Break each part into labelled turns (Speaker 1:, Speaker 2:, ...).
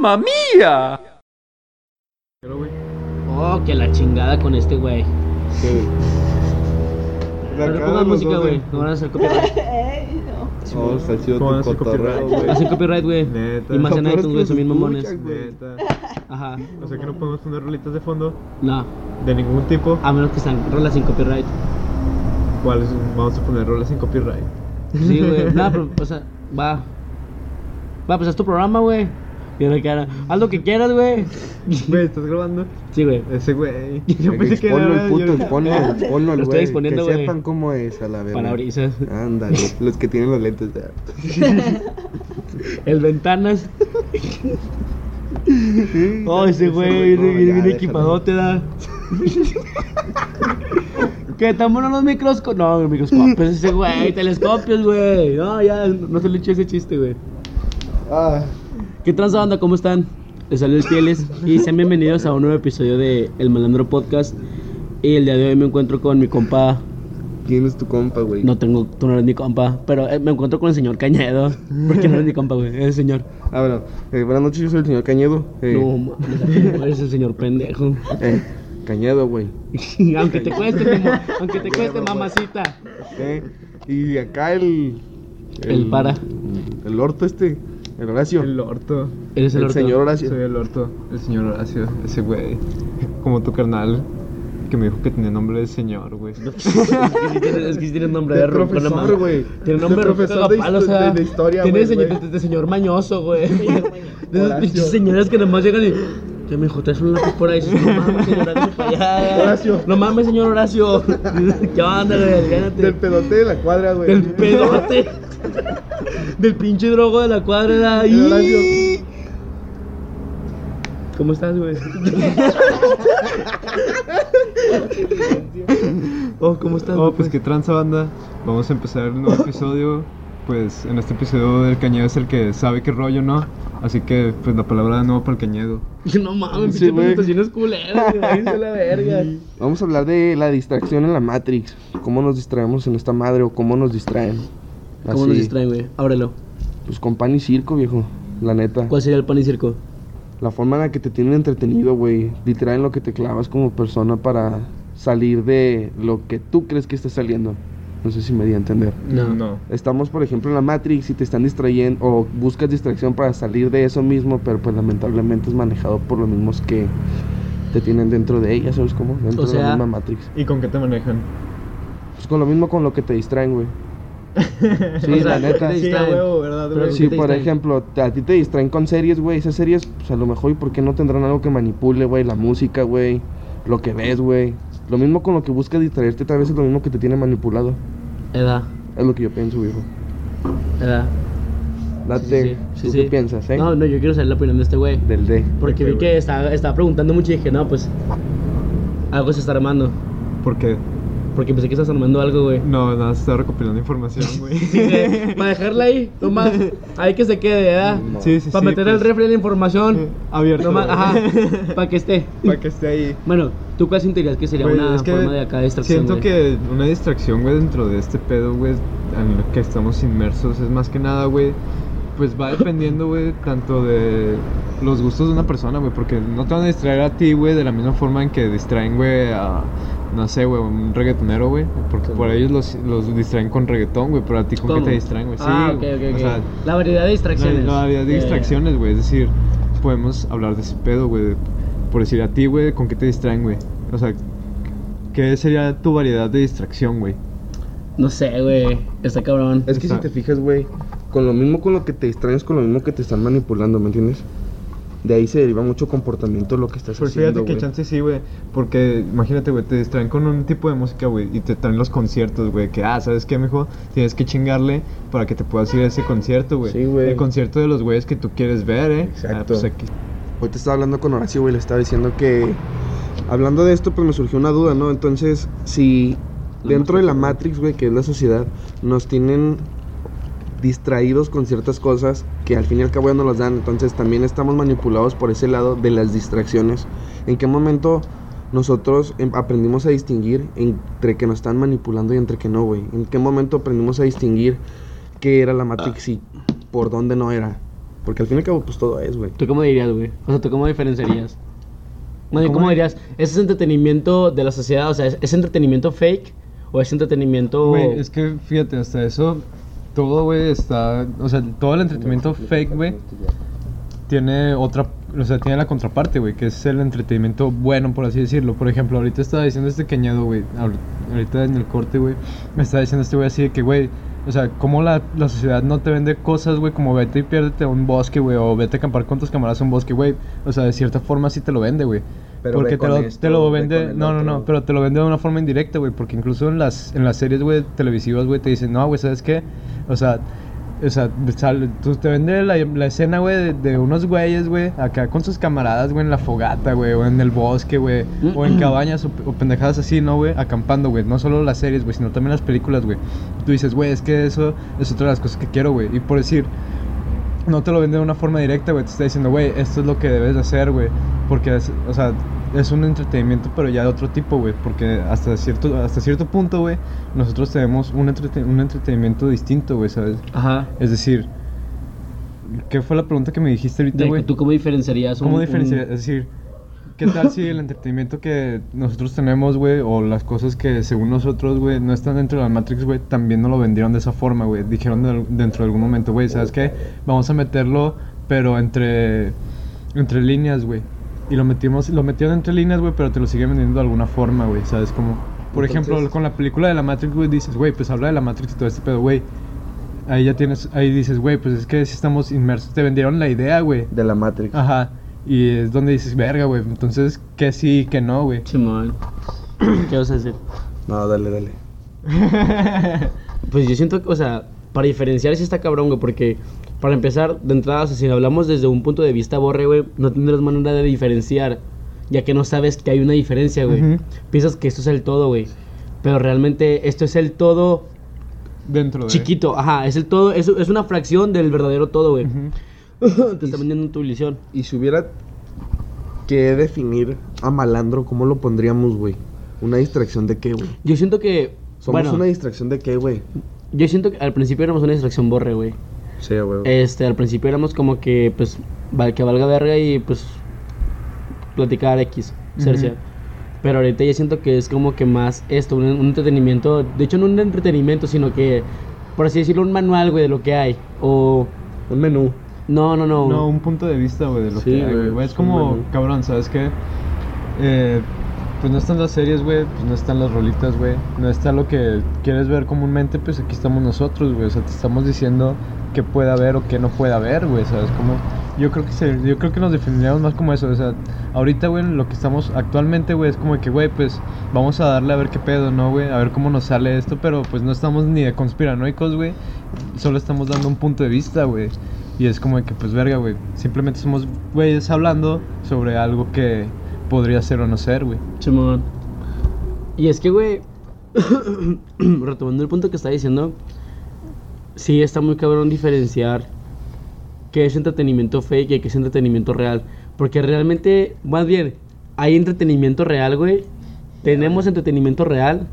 Speaker 1: ¡Mamma mía!
Speaker 2: Oh, que la chingada con este güey.
Speaker 3: Sí. Acá
Speaker 2: pongan música, güey. No van a hacer copyright.
Speaker 4: Ey, no.
Speaker 3: Oh, está chido
Speaker 5: ¿Cómo van a
Speaker 3: tu
Speaker 5: hacer
Speaker 3: cotorreo,
Speaker 5: copyright?
Speaker 3: güey.
Speaker 2: Hacen copyright, güey.
Speaker 5: Neta.
Speaker 2: Y más en iTunes, güey, son bien mamones.
Speaker 5: Neta.
Speaker 2: Ajá.
Speaker 5: O sea que no podemos poner rolitas de fondo
Speaker 2: No,
Speaker 5: de ningún tipo.
Speaker 2: a menos que sean rolas sin copyright.
Speaker 5: ¿Cuáles vamos a poner rolas sin copyright?
Speaker 2: Sí, güey. No, pero, o sea, va. Va, pues es tu programa, güey. Y ahora cara, haz lo que quieras, güey.
Speaker 5: Güey, ¿estás grabando?
Speaker 2: Sí, güey.
Speaker 5: Ese güey. Yo pensé que
Speaker 3: Exponlo
Speaker 5: era.
Speaker 3: el puto,
Speaker 5: yo-
Speaker 3: exponlo, exponlo al
Speaker 2: Lo estoy
Speaker 3: güey. Que sepan cómo es a la verga.
Speaker 2: Parabrisas.
Speaker 3: Ándale, los que tienen los lentes ya.
Speaker 2: El ventanas. Oh, ese güey viene bien equipadote, da. ¿Qué tan buenos los microscopios? No, microscopios, ese güey, telescopios, güey. No, ya, no se le eché ese chiste, güey.
Speaker 3: Ah,
Speaker 2: ¿Qué transa banda? ¿Cómo están? Les saludo el Tieles y sean bienvenidos a un nuevo episodio de El Malandro Podcast. Y el día de hoy me encuentro con mi compa.
Speaker 3: ¿quién es tu compa, güey?
Speaker 2: No tengo, tú no eres mi compa, pero eh, me encuentro con el señor Cañedo. Porque no eres mi compa, güey, es el señor.
Speaker 3: Ah, bueno. Eh, buenas noches, yo soy el señor Cañedo. Eh,
Speaker 2: No, mames, eres el señor pendejo.
Speaker 3: eh, Cañedo, güey.
Speaker 2: aunque te cueste, aunque te cueste, mamacita.
Speaker 3: Eh, y acá el,
Speaker 2: El para.
Speaker 3: El orto este. El Horacio.
Speaker 5: El orto.
Speaker 2: Eres el,
Speaker 3: El
Speaker 2: orto.
Speaker 3: señor Horacio.
Speaker 5: Soy el orto. El señor Horacio. Ese güey. Como tu carnal. Que me dijo que tenía nombre de señor, güey.
Speaker 2: Es que sí tiene, es que sí tiene nombre de,
Speaker 3: De profesor, güey.
Speaker 2: Tiene
Speaker 3: De
Speaker 2: nombre de
Speaker 3: profesor de
Speaker 2: cagapalo, o sea.
Speaker 3: de- de historia,
Speaker 2: Tiene
Speaker 3: güey,
Speaker 2: señor,
Speaker 3: güey.
Speaker 2: de señor mañoso, güey. De pinches señoras que nomás llegan y. Ya me dijo, traes un lápiz por ahí. Dices, no mames, allá.
Speaker 3: Horacio.
Speaker 2: No mames, señor Horacio. ¿Qué onda, güey? Gánate.
Speaker 3: Del pedote de la cuadra, güey.
Speaker 2: Del pedote. Del pinche drogo de la cuadra.
Speaker 3: Horacio.
Speaker 2: ¿Cómo estás, güey? oh, ¿cómo estás?
Speaker 5: Oh, pues qué tranza banda. Vamos a empezar el nuevo episodio. Pues en este episodio el cañedo es el que sabe qué rollo, ¿no? Así que pues la palabra de nuevo para el cañedo.
Speaker 2: No mames,
Speaker 3: Sí,
Speaker 2: presentaciones culeras, la verga.
Speaker 3: Vamos a hablar de la distracción en la Matrix. Cómo nos distraemos en esta madre o cómo nos distraen.
Speaker 2: ¿Cómo
Speaker 3: Así,
Speaker 2: nos distraen, güey? Ábrelo.
Speaker 3: Pues con pan y circo, viejo. La neta.
Speaker 2: ¿Cuál sería el pan y circo?
Speaker 3: La forma en la que te tienen entretenido, güey. Literal en lo que te clavas como persona para salir de lo que tú crees que está saliendo. No sé si me di a entender.
Speaker 2: No.
Speaker 3: Estamos, por ejemplo, en la Matrix y te están distrayendo o buscas distracción para salir de eso mismo, pero pues lamentablemente es manejado por los mismos que te tienen dentro de ella, ¿sabes cómo? Dentro
Speaker 2: O
Speaker 3: de la misma Matrix.
Speaker 5: ¿Y con qué te manejan?
Speaker 3: Pues con lo mismo con lo que te distraen, güey. Sí,
Speaker 2: O sea,
Speaker 3: la neta.
Speaker 2: ¿qué te
Speaker 5: Sí, a
Speaker 2: distraen?
Speaker 5: huevo, ¿verdad,
Speaker 2: Pero
Speaker 3: por
Speaker 2: distraen?
Speaker 3: ejemplo, te- a ti te distraen con series, güey. Esas series, pues a lo mejor, ¿y por qué no tendrán algo que manipule, güey? La música, güey. Lo que ves, güey. Lo mismo con lo que buscas distraerte, tal vez es lo mismo que te tiene manipulado.
Speaker 2: Edad.
Speaker 3: Es lo que yo pienso, viejo.
Speaker 2: Edad.
Speaker 3: Date, ¿tú qué piensas, eh?
Speaker 2: No, no, yo quiero saber la opinión de este güey.
Speaker 3: Del D.
Speaker 2: Porque vi que estaba, estaba preguntando mucho y dije, no, pues. Algo se está armando.
Speaker 5: ¿Por qué?
Speaker 2: Porque pensé que estás armando algo, güey.
Speaker 5: No, nada, se está recopilando información, güey.
Speaker 2: Para dejarla ahí, nomás. Ahí que se quede, ¿verdad?
Speaker 3: No.
Speaker 5: Sí, sí,
Speaker 2: Para
Speaker 5: sí,
Speaker 2: meter el
Speaker 5: pues,
Speaker 2: refri la información.
Speaker 5: Abierto.
Speaker 2: Nomás, ajá. Para que esté.
Speaker 5: Para que esté ahí.
Speaker 2: Bueno, ¿tú cuál sentirías que sería
Speaker 5: Güey,
Speaker 2: una forma de acá de distracción?
Speaker 5: Siento
Speaker 2: güey?
Speaker 5: que una distracción, güey, dentro de este pedo, güey, en lo que estamos inmersos, es más que nada, güey, pues va dependiendo, güey, tanto de los gustos de una persona, güey, porque no te van a distraer a ti, güey, de la misma forma en que distraen, güey, a, no sé, güey, un reggaetonero, güey, porque por ellos los, los distraen con reggaetón, güey, pero a ti con
Speaker 2: ¿Cómo?
Speaker 5: qué te distraen, güey, sí,
Speaker 2: Ah, ok, ok, ok.
Speaker 5: o sea,
Speaker 2: la variedad de distracciones.
Speaker 5: la, la variedad de distracciones, güey. Es decir, podemos hablar de ese pedo, güey. Por decir a ti, güey, ¿con qué te distraen, güey? O sea, ¿qué sería tu variedad de distracción, güey?
Speaker 2: No sé, güey. Está cabrón.
Speaker 3: Es que si te fijas, güey, con lo mismo con lo que te distraen es con lo mismo que te están manipulando, ¿me entiendes? De ahí se deriva mucho comportamiento lo que estás
Speaker 5: Pues
Speaker 3: haciendo,
Speaker 5: fíjate que chance sí, güey. Porque imagínate, güey, te distraen con un tipo de música, güey. Y te traen los conciertos, güey. Que, ah, ¿sabes qué, mijo? Tienes que chingarle para que te puedas ir a ese concierto, güey.
Speaker 3: Sí, güey.
Speaker 5: El concierto de los güeyes que tú quieres ver, ¿eh?
Speaker 3: Exacto.
Speaker 5: Ah, pues aquí.
Speaker 3: Hoy te estaba hablando con Horacio, güey, le estaba diciendo que... Hablando de esto, pues me surgió una duda, ¿no? Entonces, si dentro de la Matrix, güey, que es la sociedad, nos tienen distraídos con ciertas cosas que al fin y al cabo ya no las dan, entonces también estamos manipulados por ese lado de las distracciones. ¿En qué momento nosotros em- aprendimos a distinguir entre que nos están manipulando y entre que no, güey? ¿En qué momento aprendimos a distinguir qué era la Matrix y por dónde no era? Porque al fin y al cabo, pues todo es, güey.
Speaker 2: ¿Tú cómo dirías, güey? O sea, ¿tú cómo diferenciarías? Bueno, ¿cómo,
Speaker 5: ¿Cómo?
Speaker 2: dirías? ¿Ese es entretenimiento de la sociedad? O sea, ¿es, es entretenimiento fake o es entretenimiento...?
Speaker 5: Güey, es que fíjate, hasta eso, todo, güey, está. O sea, todo el entretenimiento fake, güey, tiene otra. O sea, tiene la contraparte, güey, que es el entretenimiento bueno, por así decirlo. Por ejemplo, ahorita estaba diciendo este queñado, güey, ahor- ahorita en el corte, güey, me estaba diciendo este güey así de que, güey, o sea, cómo la, la sociedad no te vende cosas, güey, como vete y piérdete a un bosque, güey, o vete a acampar con tus camaradas a un bosque, güey. O sea, de cierta forma sí te lo vende, güey.
Speaker 3: Pero
Speaker 5: Porque te lo,
Speaker 3: esto,
Speaker 5: te lo
Speaker 3: ve
Speaker 5: vende, no, no, no, pero te lo vende de una forma indirecta, güey, porque incluso en las, en las series, güey, televisivas, güey, te dicen, no, güey, ¿sabes qué? O sea, o sea, tú te vende la, la escena, güey, de, de unos güeyes, güey, acá con sus camaradas, güey, en la fogata, güey, o en el bosque, güey, o en cabañas o, o pendejadas así, ¿no, güey? Acampando, güey, no solo las series, güey, sino también las películas, güey. Tú dices, güey, es que eso es otra de las cosas que quiero, güey, y por decir, no te lo vende de una forma directa, güey. Te está diciendo, güey, esto es lo que debes de hacer, güey. Porque, es, o sea, es un entretenimiento, pero ya de otro tipo, güey. Porque hasta cierto, hasta cierto punto, güey, nosotros tenemos un, entrete- un entretenimiento distinto, güey, ¿sabes?
Speaker 2: Ajá.
Speaker 5: Es decir, ¿qué fue la pregunta que me dijiste ahorita, güey?
Speaker 2: ¿Tú cómo diferenciarías un-
Speaker 5: ¿Cómo
Speaker 2: un-
Speaker 5: diferenciar? Es decir, ¿qué tal si el entretenimiento que nosotros tenemos, güey, o las cosas que según nosotros, güey, no están dentro de la Matrix, güey, también no lo vendieron de esa forma, güey? Dijeron de- dentro de algún momento, güey, ¿sabes qué? Vamos a meterlo, pero entre, entre líneas, güey. Y lo metimos, lo metieron entre líneas, güey, pero te lo siguen vendiendo de alguna forma, güey, ¿sabes? Como, por ejemplo, con la película de la Matrix, güey, dices, güey, pues habla de la Matrix y todo este pedo, güey. Ahí ya tienes, ahí dices, güey, pues es que si estamos inmersos, te vendieron la idea, güey.
Speaker 3: De la Matrix.
Speaker 5: Ajá. Y es donde dices, verga, güey. Entonces, que sí y que no, güey.
Speaker 2: Simón. ¿Qué vas a decir?
Speaker 3: No, dale, dale.
Speaker 2: Pues yo siento o sea, para diferenciar sí está cabrón, güey, porque para empezar, de entrada, o sea, si hablamos desde un punto de vista borre, güey, no tendrás manera de diferenciar, ya que no sabes que hay una diferencia, güey. Piensas que esto es el todo, güey. Pero realmente esto es el todo
Speaker 5: Dentro de.
Speaker 2: chiquito, ajá, es el todo, es, es una fracción del verdadero todo, güey. Te está vendiendo tu ilusión.
Speaker 3: Y si hubiera que definir a malandro, ¿cómo lo pondríamos, güey? ¿Una distracción de qué, güey?
Speaker 2: Yo siento que,
Speaker 3: Somos
Speaker 2: bueno,
Speaker 3: una distracción de qué, güey.
Speaker 2: yo siento que al principio éramos una distracción borre, güey.
Speaker 3: Sí, güey.
Speaker 2: Este, al principio éramos como que, pues, que valga verga y, pues, platicar X, Cercia.
Speaker 5: Ujú.
Speaker 2: Pero ahorita ya siento que es como que más esto, un, un entretenimiento, de hecho no un entretenimiento, sino que, por así decirlo, un manual, güey, de lo que hay. O,
Speaker 3: Un menú.
Speaker 2: no, no, no.
Speaker 5: No, un punto de vista, güey, de lo
Speaker 3: Sí,
Speaker 5: que hay,
Speaker 3: güey.
Speaker 5: Es como, cabrón, ¿sabes qué? Eh, pues no están las series, güey. Pues no están las rolitas, güey. No está lo que quieres ver comúnmente, pues aquí estamos nosotros, güey. O sea, te estamos diciendo qué puede haber o qué no puede haber, güey, ¿sabes? Como, yo creo que se, yo creo que nos definiríamos más como eso, o sea, ahorita, güey, lo que estamos actualmente, güey, es como que, güey, pues vamos a darle a ver qué pedo, ¿no, güey? A ver cómo nos sale esto, pero pues no estamos ni de conspiranoicos, güey. Solo estamos dando un punto de vista, güey. Y es como que, pues, verga, güey. Simplemente somos güeyes hablando sobre algo que podría ser o no ser, güey.
Speaker 2: Simón. Y es que, güey, retomando el punto que estaba diciendo, sí está muy cabrón diferenciar qué es entretenimiento fake y qué es entretenimiento real. Porque realmente, más bien, hay entretenimiento real, güey. Tenemos entretenimiento real.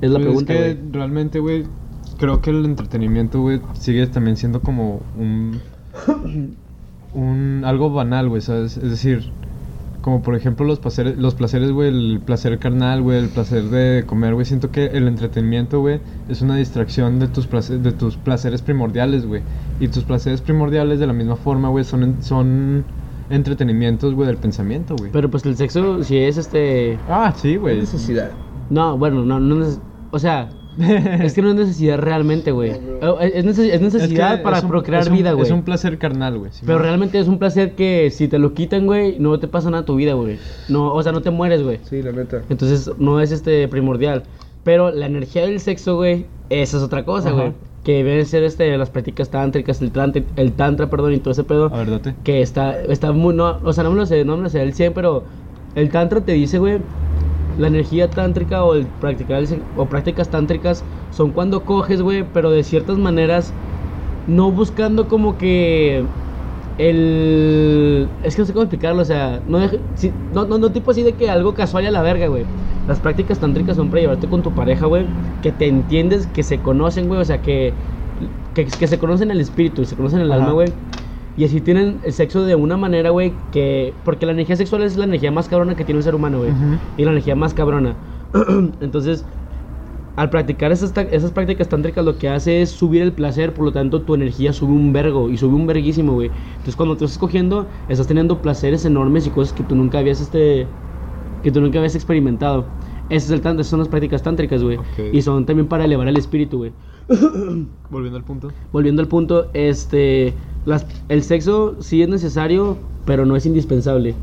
Speaker 2: Es la
Speaker 5: Pues
Speaker 2: pregunta,
Speaker 5: Es que realmente, güey, creo que el entretenimiento, güey, sigue también siendo como un. un algo banal, güey, ¿sabes? Es decir, como por ejemplo los placeres, los placeres, güey, el placer carnal, güey, el placer de comer, güey. Siento que el entretenimiento, güey, es una distracción de tus placeres, de tus placeres primordiales, güey. Y tus placeres primordiales, de la misma forma, güey, son, en- son entretenimientos, güey, del pensamiento, güey.
Speaker 2: Pero pues el sexo, si es este.
Speaker 5: Ah, sí, güey.
Speaker 3: Necesidad.
Speaker 2: No, bueno, no, no. neces- O sea, es que no es necesidad realmente, güey. Eh, Es, neces- es necesidad
Speaker 5: Es que
Speaker 2: para
Speaker 5: es un-
Speaker 2: procrear
Speaker 5: un-
Speaker 2: vida, güey.
Speaker 5: Es un placer carnal, güey.
Speaker 2: Pero realmente es un placer que si te lo quitan, güey, no te pasa nada a tu vida, güey. No, o sea, no te mueres, güey.
Speaker 3: Sí, la neta.
Speaker 2: Entonces no es este primordial. Pero la energía del sexo, güey, esa es otra cosa, güey. Que deben ser este, las prácticas tántricas, el, tantra, el tantra, perdón, y todo ese pedo.
Speaker 5: A ver, date.
Speaker 2: Que está, está muy, no, o sea, no me lo sé, no me lo sé del 100, pero el tantra te dice, güey, la energía tántrica o el practicar el o prácticas tántricas son cuando coges, güey, pero de ciertas maneras no buscando como que el es que no sé cómo explicarlo, o sea, no deje- si- no, no, no tipo así de que algo casual a la verga, güey. Las prácticas tántricas son para llevarte con tu pareja, güey, que te entiendes, que se conocen, güey, o sea, que, que, que se conocen el espíritu, se conocen el
Speaker 5: Ajá.
Speaker 2: alma, güey. Y así tienen el sexo de una manera, güey, que... Porque la energía sexual es la energía más cabrona que tiene un ser humano, güey. Y la energía más cabrona. Entonces, al practicar esas, esas prácticas tántricas lo que hace es subir el placer, por lo tanto tu energía sube un vergo y sube un verguísimo, güey. Entonces cuando tú estás cogiendo, estás teniendo placeres enormes y cosas que tú nunca habías, este... Que tú nunca habías experimentado. Ese es el tanto, esas son las prácticas tántricas, güey. Y son también para elevar el espíritu, güey.
Speaker 5: Volviendo al punto.
Speaker 2: Volviendo al punto, este, las, el sexo sí es necesario, pero no es indispensable.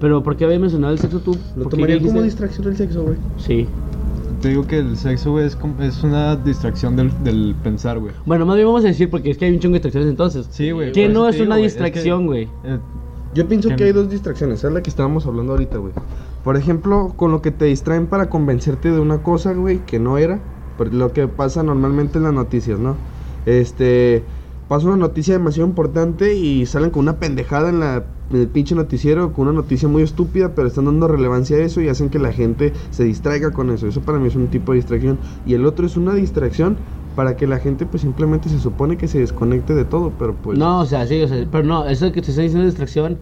Speaker 2: Pero ¿por qué habías mencionado el sexo tú?
Speaker 3: Lo
Speaker 2: ¿Por qué
Speaker 3: tomaría
Speaker 2: dijiste?
Speaker 3: como distracción el sexo, güey.
Speaker 2: Sí.
Speaker 5: Te digo que el sexo, güey, es, es una distracción del, del pensar, güey.
Speaker 2: Bueno, más bien vamos a decir porque es que hay un chingo de distracciones entonces.
Speaker 5: Sí, güey.
Speaker 2: Que no es
Speaker 5: te
Speaker 2: una
Speaker 5: digo, güey,
Speaker 2: distracción,
Speaker 5: que,
Speaker 2: güey.
Speaker 5: eh,
Speaker 3: Yo pienso
Speaker 5: Que
Speaker 3: que hay dos distracciones, es la que estábamos hablando ahorita, güey. Por ejemplo, con lo que te distraen para convencerte de una cosa, güey, que no era. Por lo que pasa normalmente en las noticias, ¿no? Este. Pasa una noticia demasiado importante y salen con una pendejada en, la, en el pinche noticiero, con una noticia muy estúpida, pero están dando relevancia a eso y hacen que la gente se distraiga con eso. Eso para mí es un tipo de distracción. Y el otro es una distracción para que la gente, pues simplemente se supone que se desconecte de todo, pero pues.
Speaker 2: No, o sea, sí, o sea, pero no, eso que te estoy diciendo distracción,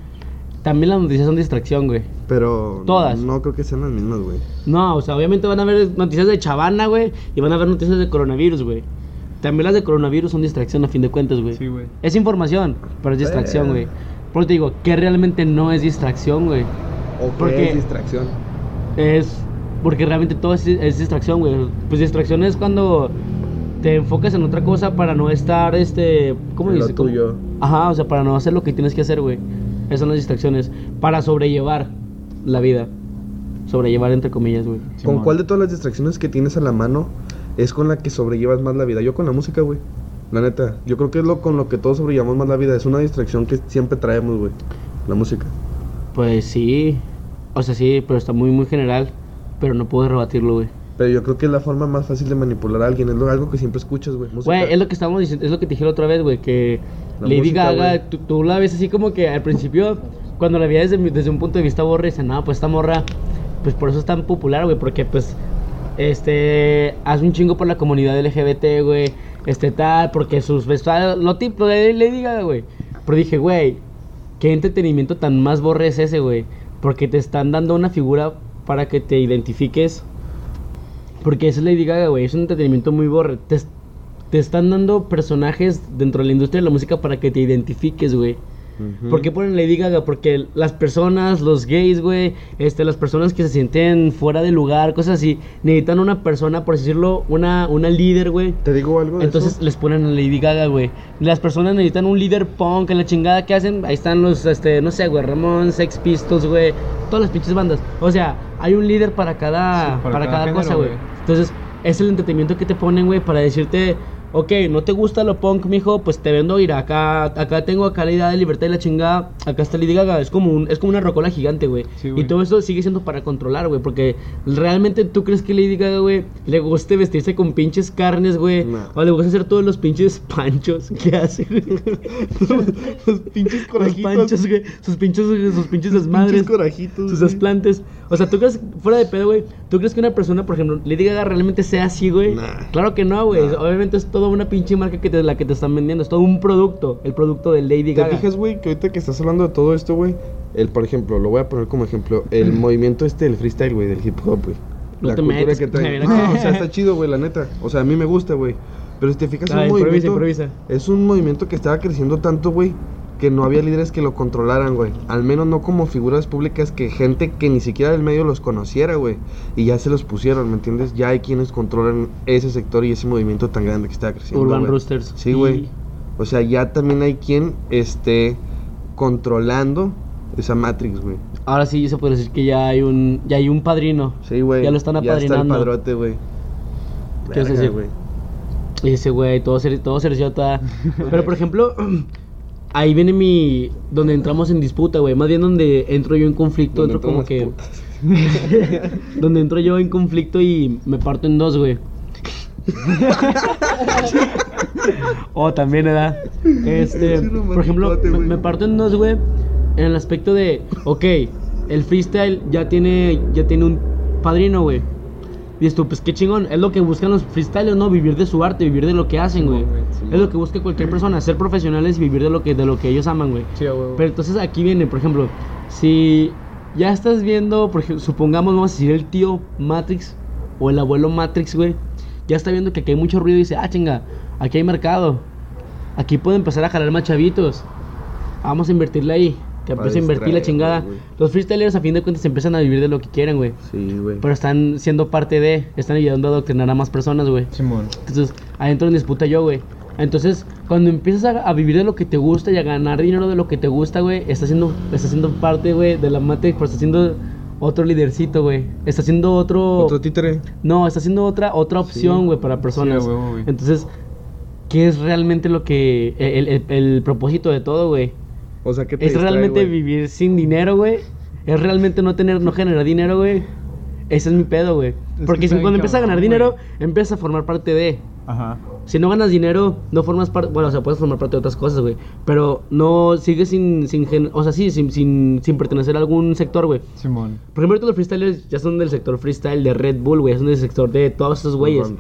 Speaker 2: también las noticias son distracción, güey.
Speaker 3: Pero.
Speaker 2: Todas.
Speaker 3: No creo que sean las mismas, güey.
Speaker 2: No, o sea, obviamente van a haber noticias de chavana, güey, y van a haber noticias de coronavirus, güey. También las de coronavirus son distracción a fin de cuentas, güey.
Speaker 5: Sí, güey.
Speaker 2: Es información, pero es distracción,
Speaker 3: Eh.
Speaker 2: güey. Por eso te digo, que realmente no es distracción, güey.
Speaker 3: O
Speaker 2: Porque-
Speaker 3: que es distracción.
Speaker 2: Es porque realmente todo es, es distracción, güey. Pues distracción es cuando te enfocas en otra cosa para no estar, este, ¿cómo
Speaker 3: En lo
Speaker 2: dice? ¿Cómo?
Speaker 3: tuyo.
Speaker 2: Ajá, o sea, para no hacer lo que tienes que hacer, güey. Esas son las distracciones. Para sobrellevar la vida. Sobrellevar entre comillas, güey.
Speaker 3: ¿Con cuál de todas las distracciones que tienes a la mano es con la que sobrellevas más la vida? Yo con la música, güey. La neta, yo creo que es lo con lo que todos sobrellevamos más la vida. Es una distracción que siempre traemos, güey. La música.
Speaker 2: Pues sí. O sea, sí, pero está muy, muy general. Pero no puedo rebatirlo, güey.
Speaker 3: Pero yo creo que es la forma más fácil de manipular a alguien. Es lo- algo que siempre escuchas, güey.
Speaker 2: Güey, es lo que estábamos diciendo, es lo que te dije la otra vez, güey, que
Speaker 3: La
Speaker 2: Lady
Speaker 3: música,
Speaker 2: Gaga, tú, tú la ves así como que al principio, cuando la veía desde, desde un punto de vista borra, dice, no, pues esta morra, pues por eso es tan popular, güey, porque pues, este, hace un chingo por la comunidad LGBT, güey, este tal, porque sus vestuarios, lo tipo de Lady Gaga, güey. Pero dije, güey, qué entretenimiento tan más borre es ese, güey, porque te están dando una figura para que te identifiques. Porque eso es Lady Gaga, güey. Es un entretenimiento muy borre. Te, te están dando personajes dentro de la industria de la música para que te identifiques, güey. ¿Por qué ponen Lady Gaga? Porque las personas, los gays, güey, este, las personas que se sienten fuera de lugar, cosas así, necesitan una persona, por decirlo, una, una líder, güey.
Speaker 3: ¿Te digo algo de
Speaker 2: Entonces
Speaker 3: eso?
Speaker 2: les ponen a Lady Gaga, güey. Las personas necesitan un líder punk en la chingada que hacen. Ahí están los, este, no sé, güey, Ramón, Sex Pistols, güey. Todas las pinches bandas. O sea, hay un líder para cada,
Speaker 5: Sí,
Speaker 2: para,
Speaker 5: para
Speaker 2: cada,
Speaker 5: cada
Speaker 2: cosa,
Speaker 5: género,
Speaker 2: güey. Entonces, es el entretenimiento que te ponen, güey, para decirte, ok, no te gusta lo punk, mijo, pues te vendo ir acá, acá tengo idea de libertad y la chingada, acá está Lady Gaga, es como un, es como una rocola gigante, güey.
Speaker 5: Sí,
Speaker 2: y todo eso sigue siendo para controlar, güey, porque realmente tú crees que Lady Gaga, güey, le guste vestirse con pinches carnes, güey,
Speaker 3: No.
Speaker 2: o le gusta hacer todos los pinches panchos que hace, güey.
Speaker 3: Los pinches
Speaker 2: Los
Speaker 3: corajitos.
Speaker 2: panchos, güey, sus pinches, sus pinches desmadres.
Speaker 3: Pinches corajitos.
Speaker 2: Sus desplantes. O sea, ¿tú crees, fuera de pedo, güey? ¿Tú crees que una persona, por ejemplo, Lady Gaga realmente sea así, güey?
Speaker 3: Nah.
Speaker 2: Claro que no, güey.
Speaker 3: Nah.
Speaker 2: Obviamente es toda una pinche marca que te, la que te están vendiendo. Es todo un producto. El producto de Lady
Speaker 3: ¿Te
Speaker 2: Gaga.
Speaker 3: fijas, güey, que ahorita que estás hablando de todo esto, güey? El, por ejemplo, lo voy a poner como ejemplo, el movimiento este del freestyle, güey, del hip hop, güey.
Speaker 2: No
Speaker 3: la
Speaker 2: te
Speaker 3: cultura
Speaker 2: metas,
Speaker 3: que trae. No, o sea, está chido, güey, la neta. O sea, a mí me gusta, güey. Pero si te fijas, es
Speaker 2: Ah,
Speaker 3: un
Speaker 2: improvisa,
Speaker 3: movimiento.
Speaker 2: improvisa.
Speaker 3: Es un movimiento que estaba creciendo tanto, güey, que no había líderes que lo controlaran, güey. Al menos no como figuras públicas que gente que ni siquiera del medio los conociera, güey. Y ya se los pusieron, ¿me entiendes? Ya hay quienes controlan ese sector y ese movimiento tan grande que estaba creciendo.
Speaker 2: Urban
Speaker 3: güey.
Speaker 2: Roosters.
Speaker 3: Sí,
Speaker 2: Y-
Speaker 3: güey. O sea, ya también hay quien esté controlando esa Matrix, güey.
Speaker 2: Ahora sí se puede decir que ya hay un, ya hay un padrino.
Speaker 3: Sí, güey.
Speaker 2: Ya lo están
Speaker 3: Ya está el
Speaker 2: apadrinando.
Speaker 3: padrote, güey.
Speaker 2: ¿Qué
Speaker 3: Verga,
Speaker 2: decir?
Speaker 3: güey.
Speaker 2: Ese güey, todo, ser, todo cerciota. Pero por ejemplo, ahí viene mi. Donde entramos en disputa, güey. Más bien donde entro yo en conflicto. Entro como que. donde entro yo en conflicto y me parto en dos, güey. oh, también, ¿verdad? Este, por ejemplo, me, me parto en dos, güey. En el aspecto de, ok, el freestyle ya tiene, ya tiene un padrino, güey. Dices tú, pues qué chingón, es lo que buscan los freestylers, ¿no? Vivir de su arte, vivir de lo que hacen, güey. Es lo que busca cualquier persona, ser profesionales y vivir de lo que, de lo que ellos aman, güey.
Speaker 5: Sí.
Speaker 2: Pero entonces aquí viene, por ejemplo, si ya estás viendo, por ejemplo, supongamos, vamos a decir, el tío Matrix o el abuelo Matrix, güey, ya está viendo que aquí hay mucho ruido y dice, ah, chinga, aquí hay mercado. Aquí puede empezar a jalar más chavitos. Vamos a invertirle ahí. Que
Speaker 3: Para
Speaker 2: empiece a invertir la chingada. Los freestylers a fin de cuentas empiezan a vivir de lo que quieren, güey.
Speaker 3: Sí, güey.
Speaker 2: Pero están siendo parte de, están ayudando a adoctrinar a más personas, güey.
Speaker 5: Simón.
Speaker 2: Entonces, ahí entro en disputa yo, güey. Entonces, cuando empiezas a, a vivir de lo que te gusta y a ganar dinero de lo que te gusta, güey, estás siendo, estás siendo parte, güey, de la Matrix, pero estás siendo otro lidercito, güey. Está siendo otro...
Speaker 3: Otro títere.
Speaker 2: No, está siendo otra, otra opción, güey, para personas.
Speaker 5: Sí, güey.
Speaker 2: Entonces, ¿qué es realmente lo que... el, el- el propósito de todo, güey?
Speaker 3: O sea, que te
Speaker 2: ¿Es
Speaker 3: distrae,
Speaker 2: realmente
Speaker 3: güey?
Speaker 2: vivir sin dinero, güey? ¿Es realmente no tener, no generar dinero, güey? Ese es mi pedo, güey.
Speaker 5: que
Speaker 2: Porque si cuando empiezas a ganar dinero, empiezas a formar parte de...
Speaker 5: Ajá.
Speaker 2: Si no ganas dinero, no formas parte. Bueno, o sea, puedes formar parte de otras cosas, güey. Pero no sigues sin. sin gen- o sea, sí, sin, sin, sin pertenecer a algún sector, güey.
Speaker 5: Simón.
Speaker 2: Por ejemplo, ahorita los freestylers ya son del sector freestyle de Red Bull, güey. Son del sector de todos esos güeyes.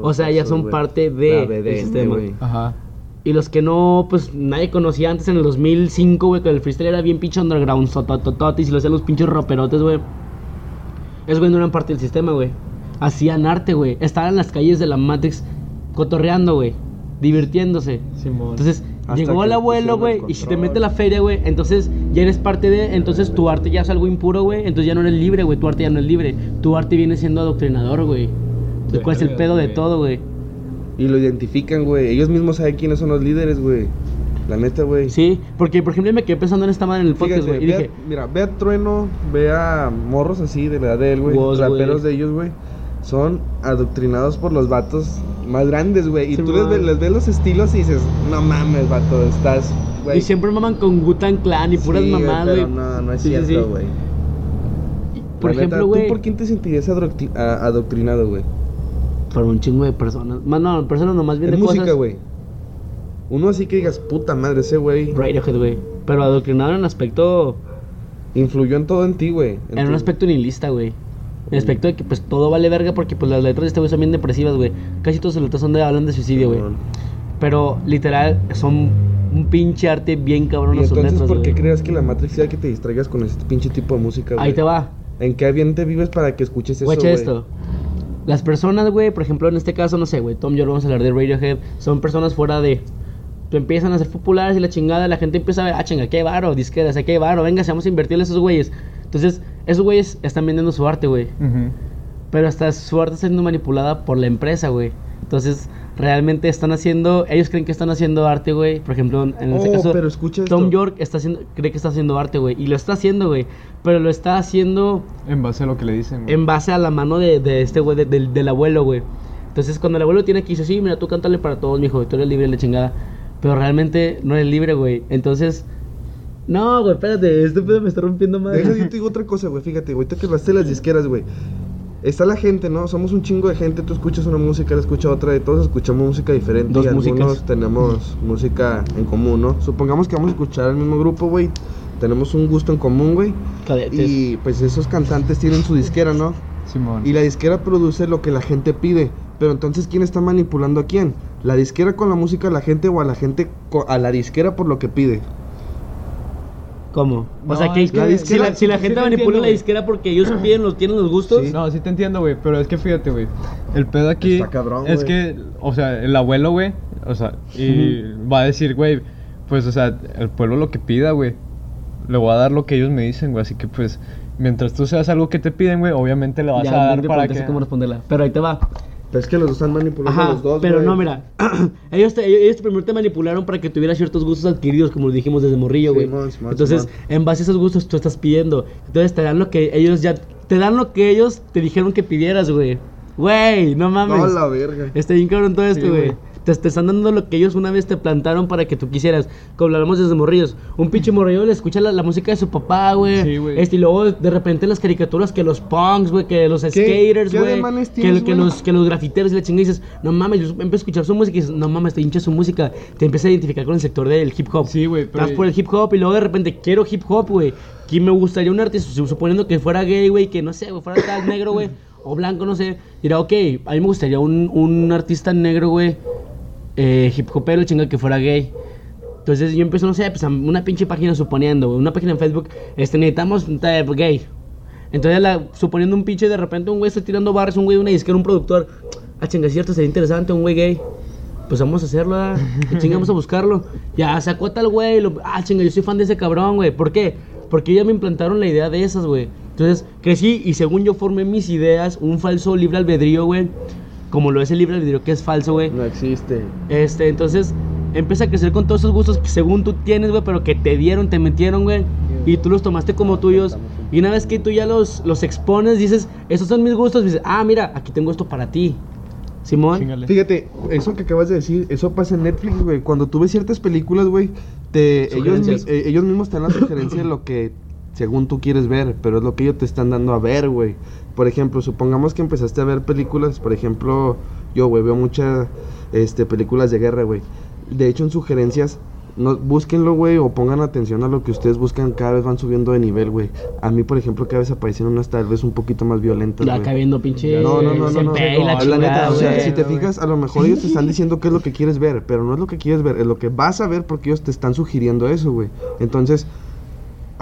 Speaker 2: O sea, ya son
Speaker 3: güey.
Speaker 2: parte de
Speaker 3: La BDM,
Speaker 2: el sistema.
Speaker 3: güey.
Speaker 5: Ajá.
Speaker 2: Y los que no, pues nadie conocía antes en el 2005, güey, que el freestyle era bien pinche underground, sototototis, y lo hacían los pinches roperotes, güey. Esos güey no eran parte del sistema, güey. Hacían arte, güey. Estaban en las calles de la Matrix cotorreando, güey. Divirtiéndose.
Speaker 5: Simón.
Speaker 2: Entonces,
Speaker 3: Hasta
Speaker 2: llegó el abuelo, güey, y si te mete la feria, güey, entonces ya eres parte de, entonces tu arte ya es algo impuro, güey, entonces ya no eres libre, güey, tu arte ya no es libre. Tu arte viene siendo adoctrinador, güey. ¿Cuál es el pedo de todo, güey?
Speaker 3: Y lo identifican, güey. Ellos mismos saben quiénes son los líderes, güey. La neta, güey.
Speaker 2: Sí, porque por ejemplo me quedé pensando en esta madre en el podcast, güey, y
Speaker 3: ve a-
Speaker 2: dije,
Speaker 3: mira, ve a Trueno, ve a morros así de la edad de él, güey.
Speaker 2: Woz,
Speaker 3: Raperos de ellos, güey. Son adoctrinados por los vatos más grandes, güey. Y
Speaker 2: Sí,
Speaker 3: tú les, les ves los estilos y dices, no mames, vato, estás, güey.
Speaker 2: y siempre maman con Gutan Clan y puras
Speaker 3: Sí, güey,
Speaker 2: mamás, güey.
Speaker 3: no, no es
Speaker 2: Sí,
Speaker 3: cierto, güey.
Speaker 2: Por
Speaker 3: La
Speaker 2: ejemplo, güey,
Speaker 3: ¿Tú por quién te sentirías adoctrinado, güey?
Speaker 2: Por un chingo de personas. Más no, personas nomás bien
Speaker 3: En
Speaker 2: de
Speaker 3: música, güey. Uno así que digas, puta madre, ese güey
Speaker 2: Radiohead, güey. Pero adoctrinado en un aspecto
Speaker 3: influyó en todo en ti, güey.
Speaker 2: En un
Speaker 3: tu-
Speaker 2: aspecto nihilista, güey. En el aspecto de que pues todo vale verga porque pues las letras de este güey son bien depresivas, güey. Casi todas sus letras son de, hablan de suicidio, güey. Pero literal son un pinche arte bien cabrón sus
Speaker 3: entonces,
Speaker 2: letras,
Speaker 3: ¿por qué crees que la Matrix sea que te distraigas con ese pinche tipo de música, güey?
Speaker 2: Ahí te va.
Speaker 3: ¿En qué ambiente vives para que escuches eso, güey?
Speaker 2: esto. Las personas, güey, por ejemplo, en este caso, no sé, güey, Tom York, vamos a hablar de Radiohead, son personas fuera de... Empiezan a ser populares y la chingada, la gente empieza a ver, ah, chinga, qué varo, disqueras, qué varo, venga, vamos a invertirle a esos güeyes. Entonces, esos güeyes están vendiendo su arte, güey. Pero hasta su arte está siendo manipulada por la empresa, güey. Entonces, realmente están haciendo, ellos creen que están haciendo arte, güey. Por ejemplo, en este
Speaker 3: Oh,
Speaker 2: caso,
Speaker 3: pero escucha
Speaker 2: Tom
Speaker 3: esto.
Speaker 2: York está haciendo, cree que está haciendo arte, güey. Y lo está haciendo, güey. Pero lo está haciendo
Speaker 5: En base a lo que le dicen, güey.
Speaker 2: en base a la mano de, de este güey, de- del, del abuelo, güey. Entonces, cuando el abuelo tiene aquí, dice, sí, mira, tú cántale para todos, mijo, tú eres libre, la chingada. Pero realmente no eres libre, güey. Entonces, no, güey, espérate, este pedo me está rompiendo más.
Speaker 3: Deja, yo te digo otra cosa, güey. Fíjate, güey, tú que las disqueras, güey. Está la gente, ¿no? Somos un chingo de gente. Tú escuchas una música, él escucha otra. Y todos escuchamos música diferente.
Speaker 2: Dos
Speaker 3: y algunos
Speaker 2: músicas.
Speaker 3: tenemos música en común, ¿no? Supongamos que vamos a escuchar al mismo grupo, güey. Tenemos un gusto en común, güey.
Speaker 2: Cadetes.
Speaker 3: Y pues esos cantantes tienen su disquera, ¿no?
Speaker 5: Simón.
Speaker 3: Y la disquera produce lo que la gente pide. Pero entonces, ¿quién está manipulando a quién? ¿La disquera con la música de la gente o a la gente co- a la disquera por lo que pide?
Speaker 2: ¿Cómo? O sea, que,
Speaker 5: es que
Speaker 2: si, la,
Speaker 5: disquera-
Speaker 2: si la
Speaker 5: sí
Speaker 2: gente
Speaker 5: te
Speaker 2: manipula
Speaker 5: entiendo,
Speaker 2: la disquera porque ellos piden, los, tienen los gustos.
Speaker 3: Sí.
Speaker 5: No, sí te entiendo, güey, pero es que fíjate, güey. El pedo aquí
Speaker 3: Está cabrón,
Speaker 5: es que, o sea, el abuelo, güey, o sea, y va a decir, güey, pues, o sea, el pueblo lo que pida, güey. Le voy a dar lo que ellos me dicen, güey, así que pues, mientras tú seas algo que te piden, güey, obviamente le vas
Speaker 2: Ya,
Speaker 5: a dar
Speaker 2: no
Speaker 5: para que...
Speaker 2: cómo responderla. Pero ahí te va.
Speaker 3: Pero es que los dos están manipulando a
Speaker 2: Ajá,
Speaker 3: los dos,
Speaker 2: pero no, mira. ellos, te, ellos primero te manipularon para que tuvieras ciertos gustos adquiridos, como lo dijimos desde morrillo, güey.
Speaker 3: Simón,
Speaker 2: Entonces, en base a esos gustos, tú estás pidiendo. Entonces, te dan lo que ellos ya. Te dan lo que ellos te dijeron que pidieras, güey. Güey, no mames.
Speaker 3: No, la verga.
Speaker 2: Está bien cabrón todo esto,
Speaker 5: Sí,
Speaker 2: güey.
Speaker 5: güey.
Speaker 2: Te, te están dando lo que ellos una vez te plantaron para que tú quisieras. Como hablamos desde morrillos. Un pinche morrillo le escucha la, la música de su papá, güey.
Speaker 5: Sí, güey.
Speaker 2: Este, y luego de repente las caricaturas que los punks, güey, que los skaters, güey. Que, que los, que los grafiteros y la chingada y dices, no mames, yo empiezo a escuchar su música y dices, no mames, te hincha su música. Te empiezas a identificar con el sector del hip hop.
Speaker 5: Sí, güey, pero-
Speaker 2: Estás por el hip hop y luego de repente quiero hip hop, güey. Que me gustaría un artista, suponiendo que fuera gay, güey, que no sé, güey, fuera tal negro, güey. o blanco, no sé, dirá, ok, a mí me gustaría un, un artista negro, güey, eh, hip hopero, chinga, que fuera gay. Entonces yo empiezo, no sé, pues una pinche página suponiendo, una página en Facebook, este, necesitamos gay. Entonces, la, suponiendo un pinche, de repente un güey está tirando barras, un güey de una disquera, un productor, ah, chinga, cierto, sería interesante, un güey gay. Pues vamos a hacerlo, ¿verdad? Chinga, vamos a buscarlo. Ya, sacó tal güey, lo- ah, chinga, yo soy fan de ese cabrón, güey. ¿Por qué? Porque ya me implantaron la idea de esas, güey. Entonces, crecí y según yo formé mis ideas, un falso libre albedrío, güey. Como lo es el libre albedrío que es falso, güey.
Speaker 3: No existe.
Speaker 2: Este, entonces empieza a crecer con todos esos gustos que según tú tienes, güey, pero que te dieron, te metieron, güey, y tú los tomaste como tuyos. Y una vez que tú ya los, los expones, dices, esos son mis gustos, dices, ah, mira, aquí tengo esto para ti. Simón.
Speaker 5: Chingale.
Speaker 3: Fíjate, eso que acabas de decir, eso pasa en Netflix, güey. Cuando tú ves ciertas películas, güey, te ellos, eh, ellos mismos te dan la sugerencia de lo que según tú quieres ver, pero es lo que ellos te están dando a ver, güey. Por ejemplo, supongamos que empezaste a ver películas, por ejemplo, yo, güey, veo muchas este, películas de guerra, güey. De hecho, en sugerencias, no, búsquenlo, güey, o pongan atención a lo que ustedes buscan, cada vez van subiendo de nivel, güey. A mí, por ejemplo, cada vez aparecen unas tal vez un poquito más violentas,
Speaker 2: Ya viendo pinche.
Speaker 3: No, no, no, no, no.
Speaker 2: La
Speaker 3: La neta, o sea, si te fijas, a lo mejor ellos te están diciendo qué es lo que quieres ver, pero no es lo que quieres ver, es lo que vas a ver porque ellos te están sugiriendo eso, güey. Entonces,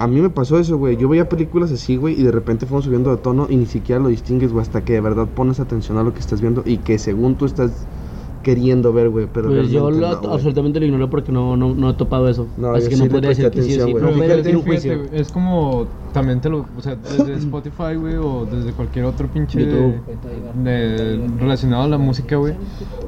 Speaker 3: a mí me pasó eso, güey. Yo veía películas así, güey, y de repente fueron subiendo de tono y ni siquiera lo distingues, güey, hasta que de verdad pones atención a lo que estás viendo y que según tú estás queriendo ver, güey, pero
Speaker 2: Pues yo lo,
Speaker 3: no,
Speaker 2: absolutamente lo ignoro porque no, no, no he topado eso.
Speaker 3: No,
Speaker 2: Así que
Speaker 3: sí
Speaker 2: no podría decir que sí sí. No
Speaker 5: fíjate,
Speaker 2: decir un juicio.
Speaker 5: es como también te lo, o sea, desde Spotify, güey, o desde cualquier otro pinche
Speaker 2: YouTube.
Speaker 5: de, relacionado a la música, güey,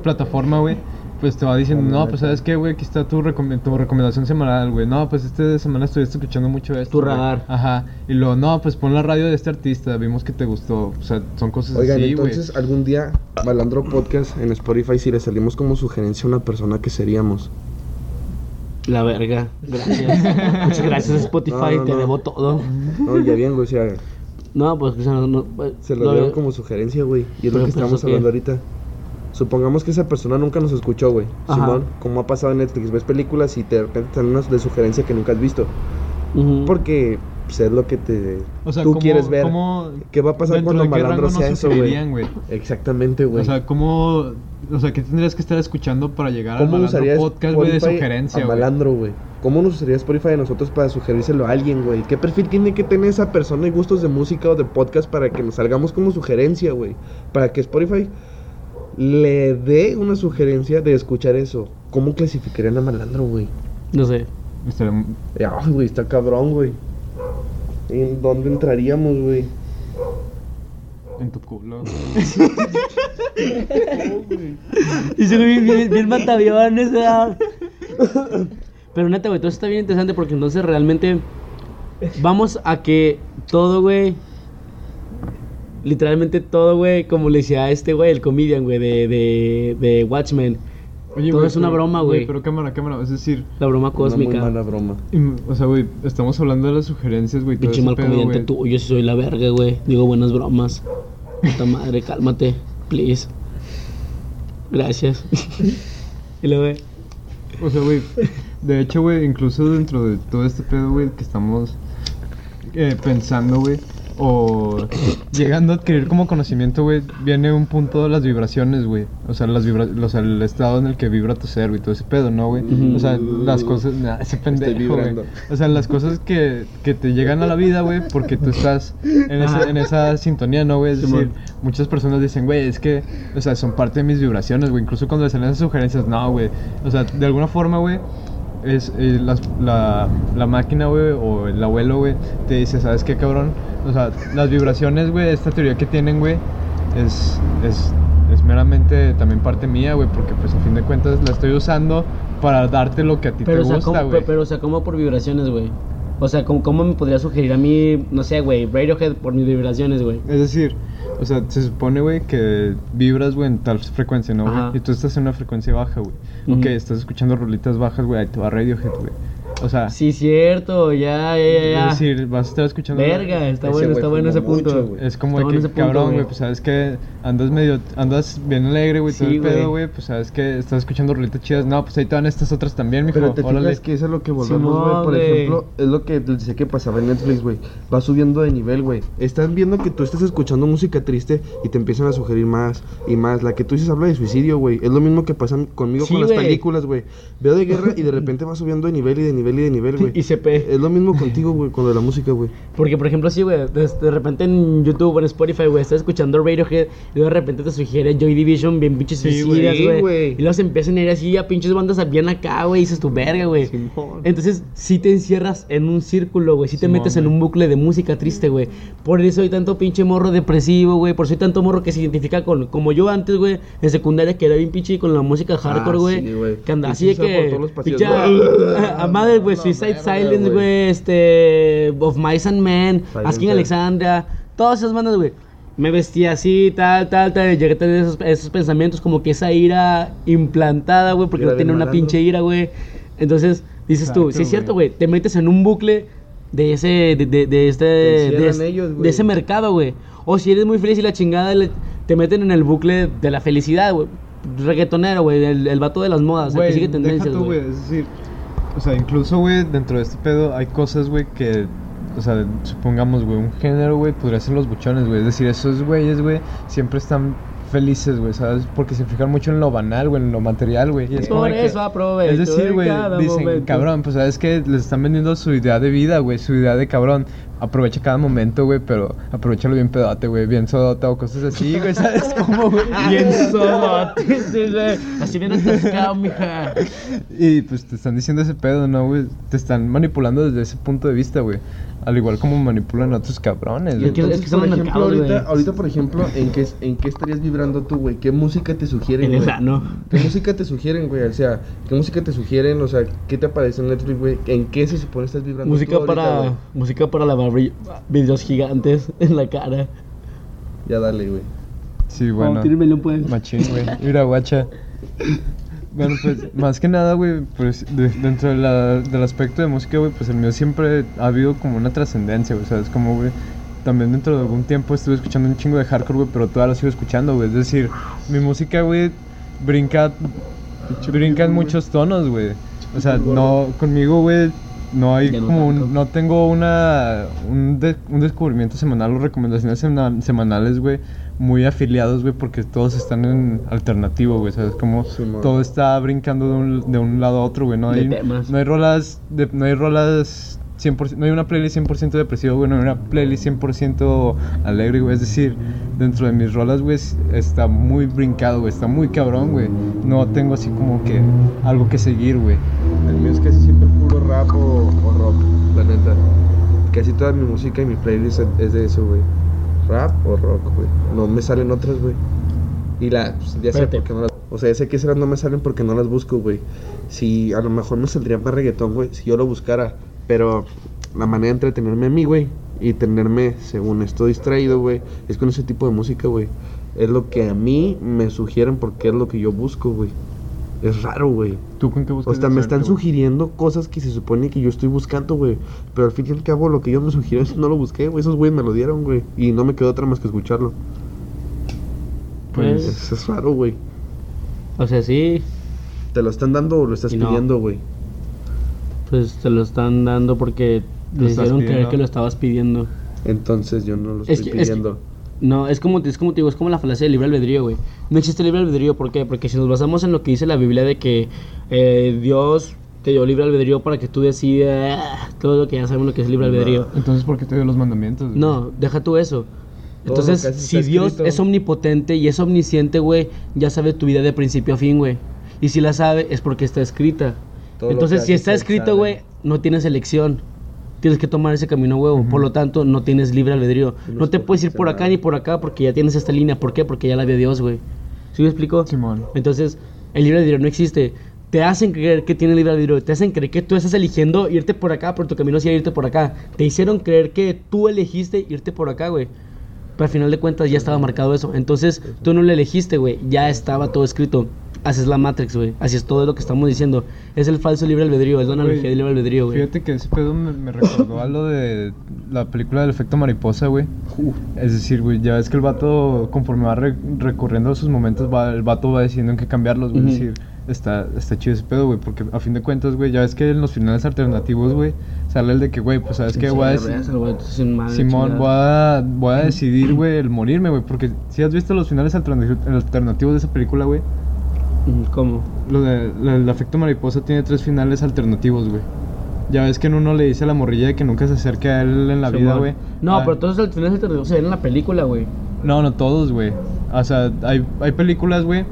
Speaker 5: plataforma, güey, pues te va diciendo, no, pues sabes qué, güey, aquí está tu, recome- tu recomendación semanal, güey, no, pues esta semana estuviste escuchando mucho esto.
Speaker 2: Tu
Speaker 5: güey".
Speaker 2: radar.
Speaker 5: Ajá, y luego, no, pues pon la radio de este artista, vimos que te gustó, o sea, son cosas
Speaker 3: Oigan,
Speaker 5: así, güey.
Speaker 3: entonces algún día, Balandro Podcast en Spotify, si le salimos como sugerencia a una persona que seríamos.
Speaker 2: La verga. Gracias. Muchas gracias, Spotify.
Speaker 3: No, no,
Speaker 2: te
Speaker 3: no.
Speaker 2: debo todo.
Speaker 3: No, ya bien, güey, o sea,
Speaker 2: No, pues, o sea, no, pues,
Speaker 3: Se lo
Speaker 2: lo
Speaker 3: dieron como sugerencia, güey. Y es lo que
Speaker 2: pues,
Speaker 3: estamos hablando ahorita. Supongamos que esa persona nunca nos escuchó, güey. Simón, como ha pasado en Netflix, ves películas y de repente te dan unas de sugerencia que nunca has visto. Porque pues, es lo que te
Speaker 5: O sea,
Speaker 3: tú
Speaker 5: ¿cómo-
Speaker 3: quieres ver.
Speaker 5: cómo-
Speaker 3: ¿Qué va a pasar cuando
Speaker 5: de
Speaker 3: Malandro sea eso, güey? Exactamente, güey.
Speaker 5: O sea, ¿cómo, o sea, qué tendrías que estar escuchando para llegar al
Speaker 3: ¿Cómo
Speaker 5: Malandro
Speaker 3: usarías
Speaker 5: podcast, güey, de sugerencia,
Speaker 3: a
Speaker 5: güey?
Speaker 3: Malandro, güey? ¿Cómo nos usaría Spotify a nosotros para sugerírselo a alguien, güey? ¿Qué perfil tiene que tener esa persona y gustos de música o de podcast para que nos salgamos como sugerencia, güey? Para que Spotify le dé una sugerencia de escuchar eso. ¿Cómo clasificarían a Malandro, güey?
Speaker 2: No sé.
Speaker 3: Ay, güey, está cabrón, güey. ¿En dónde entraríamos, güey?
Speaker 5: En tu culo.
Speaker 2: Y se ve bien, bien, bien mataviones, ¿verdad? Pero neta, güey, todo eso está bien interesante porque entonces realmente vamos a que todo, güey. Literalmente todo, güey, como le decía a este güey, el comedian, güey, de, de, de Watchmen. Todo
Speaker 5: güey,
Speaker 2: es una
Speaker 5: pero-
Speaker 2: broma, güey.
Speaker 5: Pero cámara, cámara. Es decir,
Speaker 2: La broma
Speaker 3: Una
Speaker 2: cósmica.
Speaker 3: muy mala broma.
Speaker 5: o sea, güey, estamos hablando de las sugerencias, güey.
Speaker 2: Pinche mal
Speaker 5: pedo,
Speaker 2: comediante tú. Yo sí soy la verga, güey. Digo buenas bromas. Puta madre, cálmate. Please. Gracias. y luego, güey.
Speaker 5: O sea, güey, de hecho, güey, incluso dentro de todo este pedo, güey, que estamos eh, pensando, güey, o llegando a adquirir como conocimiento, güey, viene un punto de las vibraciones, güey. O sea, las vibra o sea, el estado en el que vibra tu ser, güey, todo ese pedo, ¿no, güey? O sea, las cosas, nah, ese pendejo, güey. O sea, las cosas que, que te llegan a la vida, güey, porque tú estás en, ese- en esa sintonía, ¿no, güey? Es decir, muchas personas dicen, güey, es que, o sea, son parte de mis vibraciones, güey. Incluso cuando le salen esas sugerencias, no, güey. O sea, de alguna forma, güey, es eh, las- la, la máquina, güey, o el abuelo, güey, te dice, ¿sabes qué, cabrón? O sea, las vibraciones, güey, esta teoría que tienen, güey, es, es, es meramente también parte mía, güey, porque pues a fin de cuentas la estoy usando para darte lo que a ti
Speaker 2: Pero, o
Speaker 5: te
Speaker 2: sea,
Speaker 5: gusta,
Speaker 2: ¿cómo,
Speaker 5: güey.
Speaker 2: pero, pero, o sea, ¿cómo por vibraciones, güey? O sea, ¿cómo, ¿cómo me podría sugerir a mí, no sé, güey, Radiohead por mis vibraciones, güey?
Speaker 5: Es decir, o sea, se supone, güey, que vibras, güey, en tal frecuencia, ¿no, güey? Y tú estás en una frecuencia baja, güey. Ok,
Speaker 2: Ujú.
Speaker 5: estás escuchando rolitas bajas, güey, ahí te va Radiohead, güey. O sea,
Speaker 2: Sí, cierto, ya, ya, ya. ya.
Speaker 5: es decir, vas a estar escuchando.
Speaker 2: Verga, está
Speaker 3: Ese
Speaker 2: bueno, está bueno ese punto.
Speaker 3: mucho.
Speaker 5: Es como
Speaker 2: Está
Speaker 5: de que,
Speaker 2: punto,
Speaker 5: cabrón,
Speaker 2: güey.
Speaker 5: güey, pues sabes que andas medio, andas bien alegre, güey, todo el pedo,
Speaker 2: güey.
Speaker 5: pues sabes que estás escuchando rolitas chidas. No, pues ahí te van estas otras también, mijo.
Speaker 3: Pero te
Speaker 5: órale.
Speaker 3: fijas que eso es lo que volvemos, güey. Por ejemplo, es lo que les decía que pasaba en Netflix, güey. Va subiendo de nivel, güey. Están viendo que tú estás escuchando música triste y te empiezan a sugerir más y más. La que tú dices habla de suicidio, güey. Es lo mismo que pasa conmigo
Speaker 2: Sí,
Speaker 3: con las películas, güey. Veo de guerra y de repente va subiendo de nivel y de nivel y de nivel, güey.
Speaker 2: Y se pe.
Speaker 3: Es lo mismo contigo, güey, con lo de la música, güey.
Speaker 2: Porque, por ejemplo, sí, güey, de, de repente en YouTube o en Spotify, güey, estás escuchando Radiohead luego de repente te sugiere Joy Division bien pinches
Speaker 5: Sí,
Speaker 2: suicidas,
Speaker 3: güey.
Speaker 2: Y luego se empiezan a ir así a pinches bandas bien acá, güey, y dices tu verga, güey. Entonces, sí te encierras en un círculo, güey, sí te metes en un bucle de música triste, güey. Por eso hay tanto pinche morro depresivo, güey, por eso hay tanto morro que se identifica con, como yo antes, güey, en secundaria que era bien pinche con la música hardcore,
Speaker 3: Ah,
Speaker 2: güey.
Speaker 3: sí, güey.
Speaker 2: que andaba
Speaker 3: Y
Speaker 2: así de que...
Speaker 3: los
Speaker 2: pinche-
Speaker 3: güey.
Speaker 2: a madre, güey, Suicide Silence,
Speaker 3: güey.
Speaker 2: este... Of Mice and Men, Asking
Speaker 3: güey.
Speaker 2: Alexandria, todas esas bandas, güey. Me vestía así, tal, tal, tal. Llegué a tener esos, esos pensamientos, como que esa ira implantada, güey, porque no tiene una pinche ira, güey. Entonces, dices tú, sí es cierto,
Speaker 5: güey.
Speaker 2: te metes en un bucle de ese, de, de, de este, de,
Speaker 3: encierran
Speaker 2: es-
Speaker 3: ellos,
Speaker 2: de
Speaker 3: güey.
Speaker 2: ese mercado, güey. O si eres muy feliz y la chingada, le- te meten en el bucle de la felicidad, güey. Reggaetonero, güey, el, el vato de las modas, el que sigue tendencias, güey.
Speaker 5: güey. Es decir, o sea, incluso, güey, dentro de este pedo hay cosas, güey, que, o sea, supongamos, güey, un género, güey, podría ser los buchones, güey. Es decir, esos güeyes, güey, siempre están felices, güey, ¿sabes? Porque se fijan mucho en lo banal, güey, en lo material, güey. es
Speaker 2: Por
Speaker 5: de que-
Speaker 2: eso aprovecho
Speaker 5: Es decir,
Speaker 2: de
Speaker 5: güey, dicen,
Speaker 2: momento.
Speaker 5: cabrón, pues sabes que les están vendiendo su idea de vida, güey, su idea de cabrón. Aprovecha cada momento, güey, pero aprovechalo bien pedote, güey, bien sodota o cosas así, güey, ¿sabes cómo, güey?
Speaker 2: Bien solote, sí, güey. Así bien atascado, mija.
Speaker 5: Y pues te están diciendo ese pedo, ¿no, güey? Te están manipulando desde ese punto de vista, güey. Al igual como manipulan a otros cabrones,
Speaker 3: Y
Speaker 2: que- es son
Speaker 3: por ejemplo, ahorita,
Speaker 2: güey.
Speaker 3: ahorita, por ejemplo, ¿en qué, ¿en qué estarías vibrando tú, güey? ¿Qué música te sugieren,
Speaker 2: En
Speaker 3: güey?
Speaker 2: ano.
Speaker 3: ¿Qué música te sugieren, güey? O sea, ¿qué música te sugieren? O sea, ¿qué te aparece en Netflix, güey? ¿En qué se supone estás vibrando
Speaker 2: Música
Speaker 3: tú ahorita,
Speaker 2: para, música para lavar vidrios gigantes en la cara.
Speaker 3: Ya dale, güey.
Speaker 5: Sí, bueno.
Speaker 2: Oh, tírmelo, pues.
Speaker 5: Machín, güey. Mira, guacha. Bueno, pues, más que nada, güey, pues, de- dentro de la- del aspecto de música, güey, pues el mío siempre ha habido como una trascendencia, güey, ¿sabes? Como, güey, también dentro de algún tiempo estuve escuchando un chingo de hardcore, güey, pero todavía lo sigo escuchando, güey. Es decir, mi música, güey, brinca, brinca en muchos tonos, güey. O sea, no, conmigo, güey, no hay como un, no tengo una, un, de- un descubrimiento semanal o recomendaciones semana- semanales, güey, muy afiliados, güey, porque todos están en alternativo, güey, ¿sabes? Como todo está brincando de un, de un lado a otro, güey, no hay, no hay rolas, de- no hay rolas 100%, no hay una playlist 100% depresiva, güey, no hay una playlist 100% alegre, güey, es decir, dentro de mis rolas, güey, es- está muy brincado, güey, está muy cabrón, güey, no tengo así como que algo que seguir, güey.
Speaker 3: El mío es casi siempre puro rap o, o rock, la neta. Casi toda mi música y mi playlist es de eso, güey. Rap o rock, güey. No me salen otras, güey. Y la, pues, ya sé por qué no las... O sea, ya sé que esas no me salen porque no las busco, güey. Si a lo mejor me saldría más reggaetón, güey, si yo lo buscara. Pero la manera de entretenerme a mí, güey, y tenerme, según esto, distraído, güey, es con ese tipo de música, güey. Es lo que a mí me sugieren porque es lo que yo busco, güey. Es raro, güey.
Speaker 5: ¿Tú con qué buscas
Speaker 3: O sea, me están sugiriendo cosas que se supone que yo estoy buscando, güey. Pero al fin y al cabo, lo que ellos me sugirieron no lo busqué, güey. Esos güeyes me lo dieron, güey. Y no me quedó otra más que escucharlo.
Speaker 2: Pues,
Speaker 3: Es, es raro, güey.
Speaker 2: o sea, sí,
Speaker 3: ¿Te lo están dando o lo estás
Speaker 2: no.
Speaker 3: pidiendo, güey?
Speaker 2: pues te lo están dando porque te hicieron creer
Speaker 5: pidiendo.
Speaker 2: que lo estabas pidiendo.
Speaker 3: Entonces yo no lo
Speaker 2: Es
Speaker 3: estoy
Speaker 2: que- es que-
Speaker 3: pidiendo.
Speaker 2: No, es como, es como te digo, es como la falacia del libre albedrío, güey. No existe libre albedrío, ¿por qué? Porque si nos basamos en lo que dice la Biblia de que eh, Dios te dio libre albedrío para que tú decidas ah, todo lo que ya sabemos lo que es libre albedrío.
Speaker 5: Entonces, ¿por qué te dio los mandamientos? güey?
Speaker 2: No, deja tú eso. Entonces, si Dios es omnipotente y es omnisciente, güey, ya sabe tu vida de principio a fin, güey. Y si la sabe, es porque está escrita.
Speaker 3: Todo
Speaker 2: Entonces, si está escrito, güey, no tienes elección. Tienes que tomar ese camino huevo. Por lo tanto, no tienes libre albedrío.
Speaker 3: No
Speaker 2: No te puedes ir por acá ni por acá porque ya tienes esta línea. ¿Por qué? Porque ya la vio Dios, güey. ¿Sí me explico?
Speaker 5: Simón.
Speaker 2: Entonces, el libre albedrío no existe. Te hacen creer que tiene libre albedrío. Te hacen creer que tú estás eligiendo irte por acá, pero tu camino sí irte por acá. Te hicieron creer que tú elegiste irte por acá, güey. Pero al final de cuentas ya estaba marcado eso. Entonces, tú no lo elegiste, güey. Ya estaba todo escrito. Así es la Matrix, güey. Así es todo lo que estamos diciendo. Es el falso libre albedrío, es la analogía del libre albedrío, güey.
Speaker 5: Fíjate que ese pedo me, me recordó a lo de la película del efecto mariposa, güey. Es decir, güey, ya ves que el vato, conforme va re- recurriendo a sus momentos, va, el vato va decidiendo en qué cambiarlos, güey. Es
Speaker 2: Ujú.
Speaker 5: decir, está, está chido ese pedo, güey, porque a fin de cuentas, güey, ya ves que en los finales alternativos, güey, sale el de que, güey, pues sabes que voy a decir. Simón, voy a, voy a decidir, güey, el morirme, güey, porque si has visto los finales alternati- alternativos de esa película, güey,
Speaker 2: ¿Cómo?
Speaker 5: lo de, lo del efecto mariposa tiene tres finales alternativos, güey. Ya ves que en uno le dice a la morrilla de que nunca se acerque a él en la vida, güey.
Speaker 2: No,
Speaker 5: Ah,
Speaker 2: pero todos los finales alternativos se ven en la película, güey.
Speaker 5: No, no todos, güey. O sea, hay, hay películas, güey.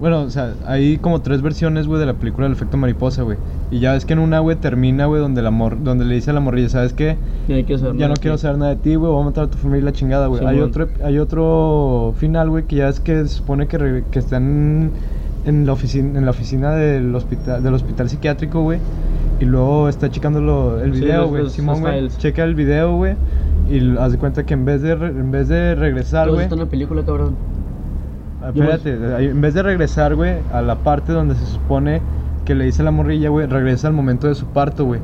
Speaker 5: Bueno, o sea, hay como tres versiones, güey, de la película del efecto mariposa, güey. Y ya ves que en una, güey, termina, güey, donde, la mor donde le dice a la morrilla, ¿sabes qué?
Speaker 2: Ya, no quiero saber
Speaker 5: Ya
Speaker 2: nada
Speaker 5: no
Speaker 2: de
Speaker 5: quiero
Speaker 2: ti.
Speaker 5: saber nada de ti, güey, voy a matar a tu familia la chingada, güey. hay otro, hay otro final, güey, que ya es que se supone que, re- que están en la oficina, en la oficina del hospital, del hospital psiquiátrico, güey. Y luego está checando lo- el
Speaker 2: Sí,
Speaker 5: video, güey. Simón,
Speaker 2: los
Speaker 5: güey. Checa el video, güey. Y haz de cuenta que en vez de, en vez de regresar, güey.
Speaker 2: esto en la película, cabrón.
Speaker 5: Ah, Espérate, en vez de regresar, güey, a la parte donde se supone que le dice la morrilla, güey, regresa al momento de su parto, güey.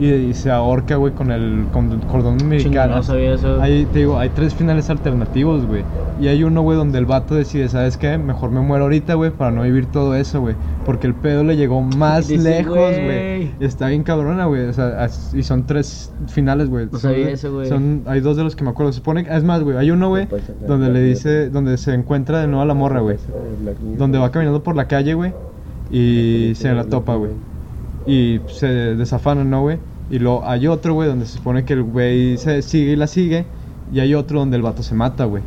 Speaker 5: Y, y se ahorca, güey, con el con cordón
Speaker 2: Chinga,
Speaker 5: umbilical.
Speaker 2: no sabía eso.
Speaker 5: Ahí te digo, hay tres finales alternativos, güey. Y hay uno, güey, donde el vato decide, ¿sabes qué? Mejor me muero ahorita, güey, para no vivir todo eso, güey. Porque el pedo le llegó más
Speaker 2: Dice,
Speaker 5: lejos,
Speaker 2: güey.
Speaker 5: Está bien cabrona, güey. O sea, y son tres finales, güey.
Speaker 2: No
Speaker 5: Son-
Speaker 2: sabía eso, güey.
Speaker 5: Son, hay dos de los que me acuerdo. Se supone, es más, güey, hay uno, güey, donde le dice, donde se encuentra de nuevo a la morra, güey. Donde va caminando por la calle, güey. Y se la topa, güey. Y se desafana, ¿no, güey? Y luego hay otro, güey, donde se supone que el güey se sigue y la sigue. Y hay otro donde el vato se mata, güey.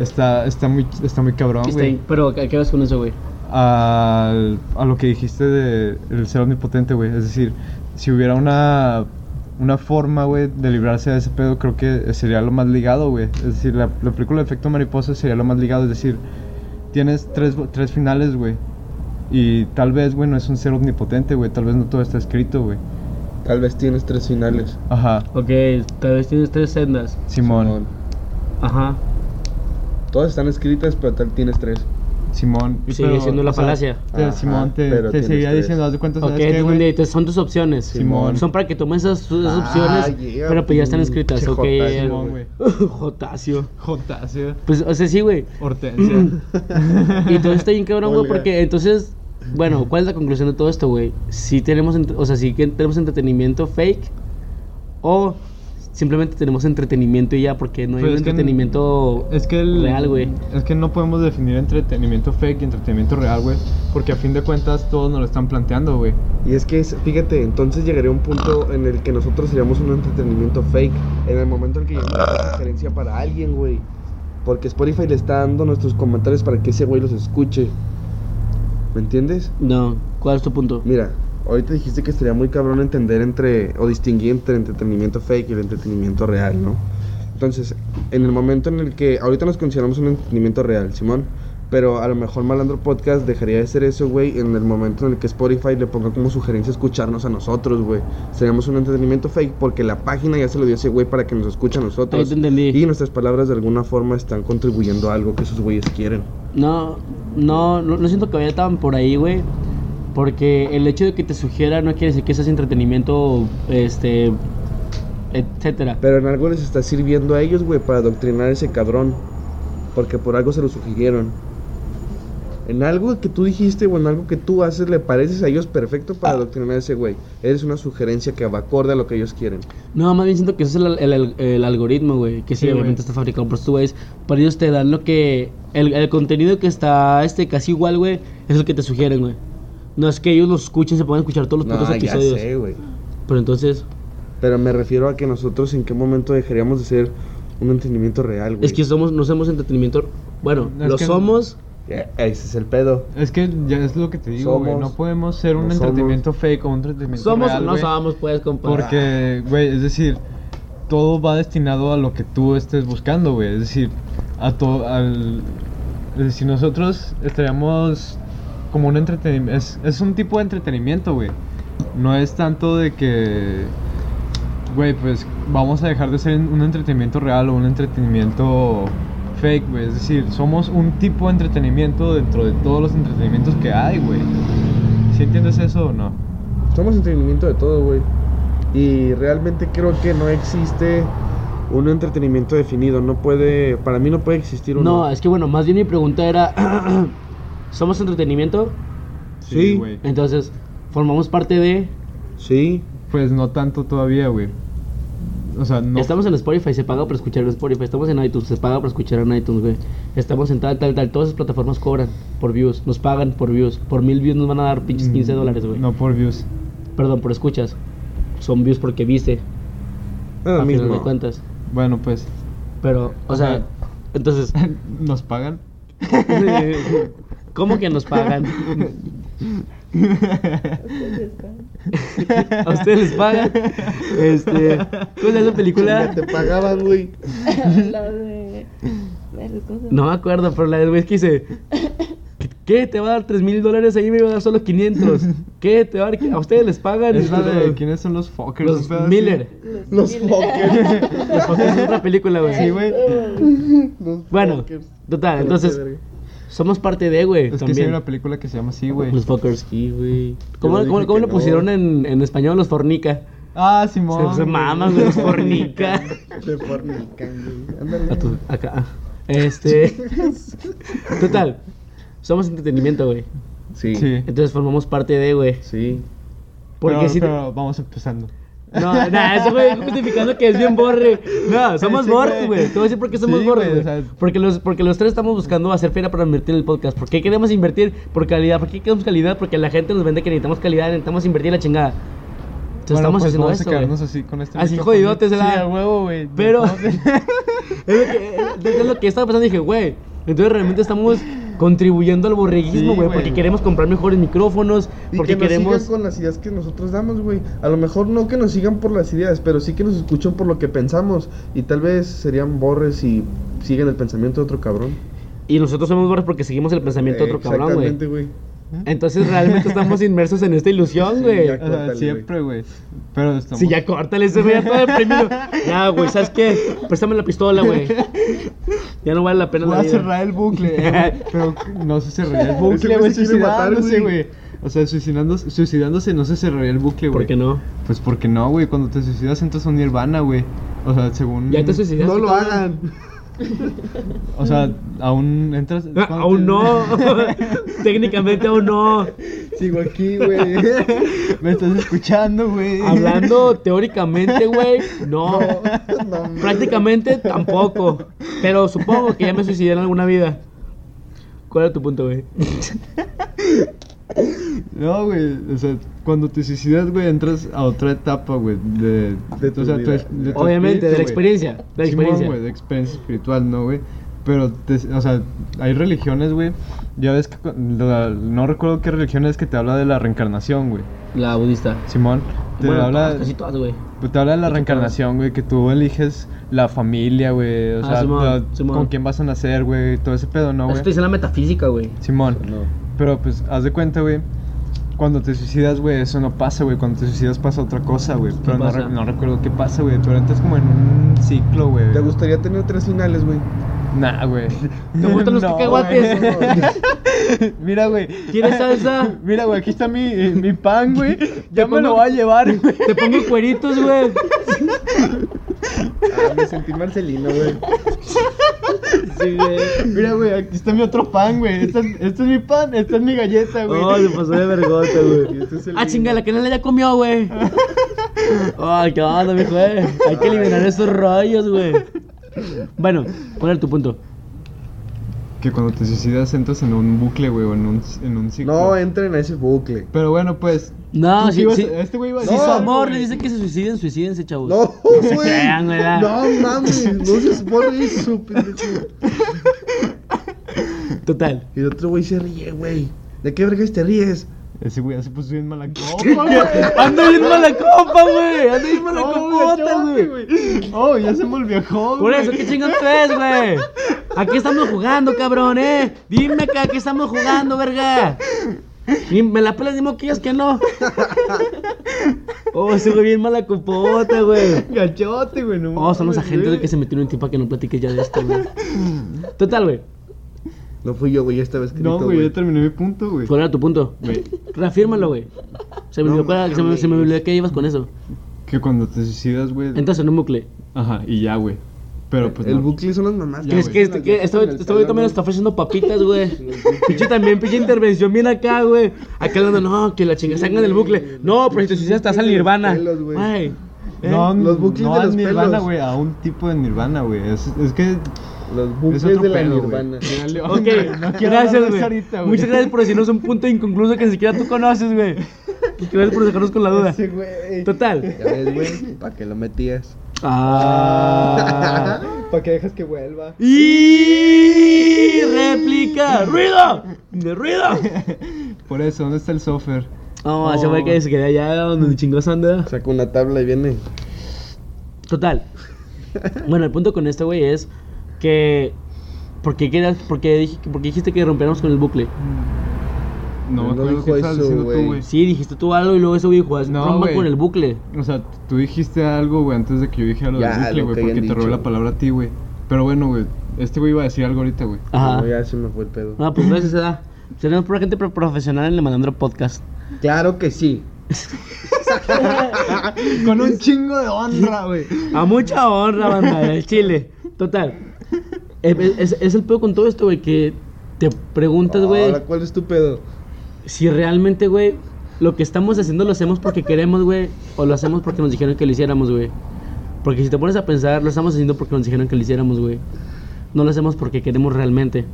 Speaker 5: Está, está, muy, está muy cabrón, güey.
Speaker 2: Pero, ¿a qué vas con eso, güey?
Speaker 5: Al- A, lo que dijiste de el ser omnipotente, güey. Es decir, si hubiera una, una forma, güey, de librarse de ese pedo, creo que sería lo más ligado, güey. Es decir, la, la película de efecto mariposa sería lo más ligado. Es decir, tienes tres, tres finales, güey. Y tal vez, güey, no es un ser omnipotente, güey. Tal vez no todo está escrito, güey.
Speaker 3: Tal vez tienes tres finales.
Speaker 5: Ajá,
Speaker 2: Ok, tal vez tienes tres sendas.
Speaker 5: Simón.
Speaker 2: Ajá.
Speaker 3: Todas están escritas, pero tal tienes tres.
Speaker 5: Simón. Y
Speaker 2: Sigue siendo la falacia.
Speaker 5: te-
Speaker 3: Ajá,
Speaker 5: Simón, te,
Speaker 3: pero
Speaker 5: te
Speaker 3: tienes
Speaker 5: seguía
Speaker 3: tres.
Speaker 5: diciendo, haz de cuenta,
Speaker 2: Ok,
Speaker 5: ¿sabes qué, güey?
Speaker 2: entonces son tus opciones.
Speaker 5: Simón.
Speaker 2: Son para que tomes esas, esas
Speaker 3: Ah,
Speaker 2: opciones,
Speaker 3: yeah,
Speaker 2: pero pues ya están escritas.
Speaker 3: pinche
Speaker 2: Ok,
Speaker 3: jotazo,
Speaker 2: ya,
Speaker 5: Simón, güey.
Speaker 2: Jotacio.
Speaker 5: Jotacio.
Speaker 2: Pues, o sea, sí, güey.
Speaker 5: Hortensia.
Speaker 2: Y entonces está bien cabrón, güey,
Speaker 3: Olga.
Speaker 2: porque entonces, bueno, ¿cuál es la conclusión de todo esto, güey? Si tenemos, o sea, si tenemos entretenimiento fake o simplemente tenemos entretenimiento y ya, porque no hay
Speaker 5: Pues
Speaker 2: un
Speaker 5: es que-
Speaker 2: entretenimiento
Speaker 5: Es que el,
Speaker 2: real, güey.
Speaker 5: Es que no podemos definir entretenimiento fake y entretenimiento real, güey. Porque a fin de cuentas todos nos lo están planteando, güey.
Speaker 3: Y es que, es- fíjate, entonces llegaría un punto en el que nosotros seríamos un entretenimiento fake. En el momento en que lleguemos a una sugerencia para alguien, güey. Porque Spotify le está dando nuestros comentarios para que ese güey los escuche. ¿Me entiendes?
Speaker 2: No, ¿cuál es tu punto?
Speaker 3: Mira, ahorita dijiste que estaría muy cabrón entender entre, o distinguir entre entretenimiento fake y el entretenimiento real, ¿no? Entonces, en el momento en el que, ahorita nos consideramos un entretenimiento real, Simón, pero a lo mejor Malandro Podcast dejaría de ser eso, güey, en el momento en el que Spotify le ponga como sugerencia escucharnos a nosotros, güey. Seríamos un entretenimiento fake porque la página ya se lo dio ese güey para que nos escuche a
Speaker 2: Ahí
Speaker 3: nosotros.
Speaker 2: te entendí.
Speaker 3: Y nuestras palabras de alguna forma están contribuyendo a algo que esos güeyes quieren.
Speaker 2: No, no, no, siento que vaya tan por ahí, güey. Porque el hecho de que te sugiera no quiere decir que seas entretenimiento, este, etcétera.
Speaker 3: Pero en algo les está sirviendo a ellos, güey, para adoctrinar a ese cabrón. Porque por algo se lo sugirieron. En algo que tú dijiste o en algo que tú haces le pareces a ellos perfecto para adoctrinar a ese güey. Eres una sugerencia que va acorde a lo que ellos quieren.
Speaker 2: No, más bien siento que eso es el, el- el algoritmo, güey. Que sí,
Speaker 5: Sí,
Speaker 2: obviamente está fabricado por estos güeyes. Pero ellos te dan lo que. El, el contenido que está este casi igual, güey, es el que te sugieren, güey. No es que ellos lo escuchen, se puedan escuchar todos los putos
Speaker 3: No, ya
Speaker 2: episodios.
Speaker 3: sé, güey.
Speaker 2: Pero entonces,
Speaker 3: Pero me refiero a que nosotros en qué momento dejaríamos de ser un entretenimiento real, güey.
Speaker 2: es que somos, no somos entretenimiento. Bueno,
Speaker 5: Es
Speaker 2: lo
Speaker 5: que-
Speaker 2: somos.
Speaker 3: Ese es el pedo.
Speaker 5: Es que ya es lo que te digo, güey. No podemos ser un
Speaker 3: no somos-
Speaker 5: entretenimiento fake o un entretenimiento
Speaker 2: Somos
Speaker 5: real,
Speaker 2: o no
Speaker 5: güey,
Speaker 2: somos, pues, compadre.
Speaker 5: Porque, güey, es decir, todo va destinado a lo que tú estés buscando, güey. Es decir, a todo, al... Es decir, nosotros estaríamos como un entretenimiento... Es, es un tipo de entretenimiento, güey. No es tanto de que... Güey, pues vamos a dejar de ser un entretenimiento real o un entretenimiento fake, güey. Es decir, somos un tipo de entretenimiento dentro de todos los entretenimientos que hay, güey. ¿Sí entiendes eso o no?
Speaker 3: Somos entretenimiento de todo, güey. Y realmente creo que no existe un entretenimiento definido. No puede, para mí no puede existir uno.
Speaker 2: No, es que bueno, más bien mi pregunta era, ¿somos entretenimiento?
Speaker 3: Sí.
Speaker 5: güey.
Speaker 2: Entonces, formamos parte de...
Speaker 3: Sí.
Speaker 5: Pues no tanto todavía, güey. O sea, no.
Speaker 2: Estamos en Spotify, se paga por escuchar en Spotify. Estamos en iTunes, se paga por escuchar en iTunes, güey. Estamos en tal, tal, tal. Todas esas plataformas cobran por views. Nos pagan por views. Por mil views nos van a dar pinches 15
Speaker 5: Mm,
Speaker 2: dólares, güey.
Speaker 5: No por views.
Speaker 2: Perdón, por escuchas. Son views porque viste,
Speaker 3: Es lo
Speaker 2: a final de
Speaker 3: mismo.
Speaker 2: cuentas.
Speaker 5: Bueno, pues.
Speaker 2: Pero, o sea, entonces,
Speaker 5: ¿Nos pagan?
Speaker 2: ¿cómo que nos pagan? ¿A ustedes les pagan? Este, ¿cuál es la película?
Speaker 3: Te pagaban, güey.
Speaker 1: La de.
Speaker 2: No me acuerdo, pero la del güey que dice, ¿qué? ¿Te va a dar 3 mil dólares? Ahí me iba a dar solo 500. ¿Qué? ¿Te va a dar? ¿A ustedes les pagan?
Speaker 5: Es la de quiénes son los fuckers.
Speaker 2: Los. Miller.
Speaker 3: Los fuckers.
Speaker 2: Los fuckers es otra película, güey.
Speaker 5: Sí, güey.
Speaker 3: Los
Speaker 2: Bueno,
Speaker 3: fuckers.
Speaker 2: total, entonces. Somos parte de, güey,
Speaker 5: Es que hay una película que se llama así, güey.
Speaker 2: Los fuckers, güey. ¿Cómo, cómo,
Speaker 3: no.
Speaker 2: pusieron en, en español los fornica?
Speaker 5: Ah,
Speaker 2: Se,
Speaker 5: Simón.
Speaker 2: se
Speaker 5: güey.
Speaker 2: maman, güey, los fornica.
Speaker 3: De fornican, güey. Ándale.
Speaker 2: A tu- acá. Este. Total. Somos entretenimiento, güey.
Speaker 3: Sí.
Speaker 5: Sí.
Speaker 2: Entonces formamos parte de, güey.
Speaker 3: Sí.
Speaker 2: Porque
Speaker 5: pero,
Speaker 2: si te-
Speaker 5: pero vamos empezando.
Speaker 2: No, nah, eso güey justificando que es bien borre. No, somos
Speaker 5: Sí,
Speaker 2: borres,
Speaker 5: güey.
Speaker 2: Te voy a decir por qué somos
Speaker 5: Sí,
Speaker 2: borres,
Speaker 5: güey, o sea-
Speaker 2: Porque los, porque los tres estamos buscando hacer feria para invertir en el podcast. ¿Por qué queremos invertir? Por calidad. ¿Por qué queremos calidad? Porque la gente nos vende que necesitamos calidad, necesitamos invertir en la chingada. Entonces
Speaker 5: Bueno,
Speaker 2: estamos
Speaker 5: pues
Speaker 2: haciendo
Speaker 5: vamos
Speaker 2: esto,
Speaker 5: a quedarnos
Speaker 2: güey.
Speaker 5: así con este
Speaker 2: Así
Speaker 5: micrófono.
Speaker 2: jodidotes,
Speaker 5: Sí,
Speaker 2: ¿verdad?
Speaker 5: a huevo, güey.
Speaker 2: Pero- Es lo que, es lo que estaba pensando. Dije, güey, entonces realmente estamos contribuyendo al borreguismo, güey. porque queremos comprar mejores micrófonos.
Speaker 3: Y
Speaker 2: porque
Speaker 3: que nos
Speaker 2: queremos.
Speaker 3: sigan con las ideas que nosotros damos, güey. A lo mejor no que nos sigan por las ideas, pero sí que nos escuchen por lo que pensamos. Y tal vez serían borres y siguen el pensamiento de otro cabrón.
Speaker 2: Y nosotros somos borres porque seguimos el pensamiento de otro cabrón, güey.
Speaker 3: Exactamente, güey.
Speaker 2: Entonces realmente estamos inmersos en esta ilusión,
Speaker 3: Sí,
Speaker 2: güey.
Speaker 3: ya.
Speaker 5: O sea,
Speaker 3: Córtale,
Speaker 5: siempre, güey. Pero estamos...
Speaker 2: Sí, ya córtale ese güey, ya todo deprimido. Ya, güey, ¿sabes qué? Préstame la pistola, güey. Ya no vale la pena
Speaker 5: Voy
Speaker 2: la
Speaker 5: a cerrar el bucle, eh. Pero no se cerraría el bucle,
Speaker 3: güey
Speaker 5: Suicidándose,
Speaker 3: güey.
Speaker 5: O sea, suicidándose, suicidándose no se cerraría el bucle, güey.
Speaker 2: ¿Por qué no?
Speaker 5: Pues porque no, güey. Cuando te suicidas entras a un nirvana, güey. O sea, según...
Speaker 2: Ya te suicidaste.
Speaker 3: No lo hagan.
Speaker 5: O sea, aún entras...
Speaker 2: Ah, Aún
Speaker 5: te-
Speaker 2: no. Técnicamente aún no.
Speaker 3: Sigo aquí, güey.
Speaker 5: Me estás escuchando, güey.
Speaker 2: Hablando teóricamente, güey, no.
Speaker 3: No, no,
Speaker 2: Prácticamente tampoco. Pero supongo que ya me suicidé en alguna vida. ¿Cuál era tu punto, güey?
Speaker 5: No, güey. O sea, cuando te suicidas, güey, entras a otra etapa, güey. De,
Speaker 3: De tu
Speaker 5: o sea,
Speaker 3: vida.
Speaker 5: es- de tu
Speaker 2: Obviamente, de la experiencia. De la
Speaker 5: Simón,
Speaker 2: experiencia.
Speaker 5: de experiencia espiritual, ¿no, güey? Pero, te- o sea, hay religiones, güey. Ya ves que. la- no recuerdo qué religión es que te habla de la reencarnación, güey.
Speaker 2: La budista.
Speaker 5: Simón. Te
Speaker 2: Bueno,
Speaker 5: habla.
Speaker 2: todas, casi todas, güey.
Speaker 5: pues, te habla de la reencarnación, güey. Que tú eliges la familia, güey. O
Speaker 2: Ah,
Speaker 5: sea,
Speaker 2: Simón,
Speaker 5: la-
Speaker 2: Simón.
Speaker 5: con quién vas a nacer, güey. Todo ese pedo, ¿no,
Speaker 2: Eso
Speaker 5: güey?
Speaker 2: te dice la metafísica, güey.
Speaker 5: Simón.
Speaker 3: No.
Speaker 5: Pero pues, haz de cuenta, güey. Cuando te suicidas, güey, eso no pasa, güey. Cuando te suicidas pasa otra cosa, güey. Pero no,
Speaker 2: pasa?
Speaker 5: re- no recuerdo qué pasa, güey. Pero entras como en un ciclo, güey.
Speaker 3: ¿Te gustaría tener tres finales, güey?
Speaker 5: Nah, güey.
Speaker 2: ¿Te gustan los cacahuates?
Speaker 5: güey. Mira, güey.
Speaker 2: ¿Quieres salsa?
Speaker 5: Mira, güey, aquí está mi, mi pan, güey. Ya me lo voy a llevar, güey.
Speaker 2: Te pongo cueritos, güey.
Speaker 3: Ah, me sentí Marcelino, güey.
Speaker 2: Sí, güey.
Speaker 5: Mira, güey, aquí está mi otro pan, güey. Este, es- este es mi pan, esta es mi galleta, güey.
Speaker 2: Oh, se pasó de vergüenza,
Speaker 3: Y
Speaker 2: güey.
Speaker 3: este es
Speaker 2: Ah,
Speaker 3: vino.
Speaker 2: chinga, la canela ya comió, güey. Ay, qué onda, mijo, eh. Hay que eliminar esos rollos, güey. Bueno, ¿cuál era tu punto?
Speaker 5: Que cuando te suicidas entras en un bucle, güey, o en un, en un ciclo.
Speaker 3: No, entren a ese bucle.
Speaker 5: Pero bueno, pues.
Speaker 2: No, si,
Speaker 5: ibas-
Speaker 2: si,
Speaker 5: este güey iba a
Speaker 2: si
Speaker 5: decir
Speaker 2: su amor
Speaker 5: güey.
Speaker 2: le dice que se suiciden, suicídense, chavos.
Speaker 3: No,
Speaker 2: se
Speaker 3: güey.
Speaker 2: crean, güey, ¿verdad?
Speaker 3: No mames, no seas por eso, pendejo.
Speaker 2: Total.
Speaker 3: Y el otro güey se ríe, güey. ¿De qué vergas te ríes?
Speaker 5: Ese güey ya se puso bien mala copa, güey.
Speaker 2: Anda bien mala copa, güey. Anda bien mala
Speaker 5: Oh,
Speaker 2: copota, güey.
Speaker 5: Oh, ya se volvió joven.
Speaker 2: Por eso, ¿qué chingón tú es, güey? Aquí estamos jugando, cabrón, ¿eh? Dime que aquí estamos jugando, verga. Ni me la pelas, ni modo que no. Oh, ese güey bien mala copota, güey.
Speaker 5: Gachote, güey, no.
Speaker 2: Oh, son los agentes de que se metieron en ti para que no platiques ya de esto, güey. Total, güey.
Speaker 3: No fui yo, güey, ya estaba escrito,
Speaker 5: No, güey, ya terminé mi punto, güey.
Speaker 2: ¿Cuál era tu punto?
Speaker 5: Güey,
Speaker 2: Reafírmalo, güey. Se me
Speaker 3: No
Speaker 2: olvidó se me, se me olvidó que ibas con eso.
Speaker 5: que cuando te suicidas, güey.
Speaker 2: Entras en un bucle.
Speaker 5: Ajá, y ya, güey. Pero pues
Speaker 3: El
Speaker 5: no.
Speaker 3: bucle son las mamás.
Speaker 5: Ya,
Speaker 2: ¿Crees
Speaker 5: güey.
Speaker 2: que este, que este güey también nos está ofreciendo papitas, güey? Pinche también, pinche intervención bien acá, güey. Acá hablando, no, que la chinga salgan del bucle. No, pero si te suicidas estás al nirvana.
Speaker 3: Güey.
Speaker 2: Ay.
Speaker 5: No,
Speaker 3: Los bucles
Speaker 5: no
Speaker 3: de
Speaker 5: a
Speaker 3: los
Speaker 5: Nirvana,
Speaker 3: pelos.
Speaker 5: güey, a un tipo de Nirvana, güey. Es, es que
Speaker 3: Los
Speaker 5: es
Speaker 3: bucles de la nirvana.
Speaker 2: Ok,
Speaker 5: no
Speaker 2: gracias, güey.
Speaker 5: ahorita.
Speaker 2: Muchas gracias por decirnos un punto inconcluso que ni siquiera tú conoces, güey. Gracias por dejarnos con la duda.
Speaker 5: Ese güey.
Speaker 2: Total.
Speaker 3: Ya ves, güey, ¿para qué lo metías?
Speaker 2: Ah.
Speaker 5: ¿Para qué dejas que vuelva?
Speaker 2: Y réplica. ¡Ruido! ¡De ruido!
Speaker 5: Por eso, ¿dónde está el software?
Speaker 2: No, ese güey que se queda allá donde chingó anda.
Speaker 3: Saca una tabla y viene.
Speaker 2: Total. Bueno, el punto con esto, güey, es que. ¿Por qué, querías, por, qué dij- por qué dijiste que rompiéramos con el bucle?
Speaker 5: No, me
Speaker 3: No
Speaker 5: acuerdo
Speaker 3: dijo eso,
Speaker 5: diciendo
Speaker 3: güey.
Speaker 5: tú, güey.
Speaker 2: Sí, dijiste tú algo y luego ese güey dijo,
Speaker 5: No,
Speaker 2: rompan
Speaker 5: güey.
Speaker 2: con el bucle.
Speaker 5: O sea, tú dijiste algo, güey, antes de que yo dijera lo
Speaker 3: Ya,
Speaker 5: del bucle, güey,
Speaker 3: que
Speaker 5: porque te robé la palabra a ti, güey. Pero bueno, güey, este güey iba a decir algo ahorita, güey.
Speaker 2: Ajá.
Speaker 3: No, ya se me fue el pedo.
Speaker 2: Ah, pues gracias, da. Tenemos pura gente pro- profesional en el Malandro Podcast.
Speaker 3: Claro que sí.
Speaker 5: Con un chingo de honra, güey.
Speaker 2: A mucha honra, banda, del Chile. Total. Es, el pedo con todo esto, güey, que te preguntas, güey,
Speaker 3: Ahora, ¿cuál es tu pedo?
Speaker 2: si realmente, güey, lo que estamos haciendo lo hacemos porque queremos, güey, o lo hacemos porque nos dijeron que lo hiciéramos, güey. Porque si te pones a pensar, lo estamos haciendo porque nos dijeron que lo hiciéramos, güey. No lo hacemos porque queremos realmente.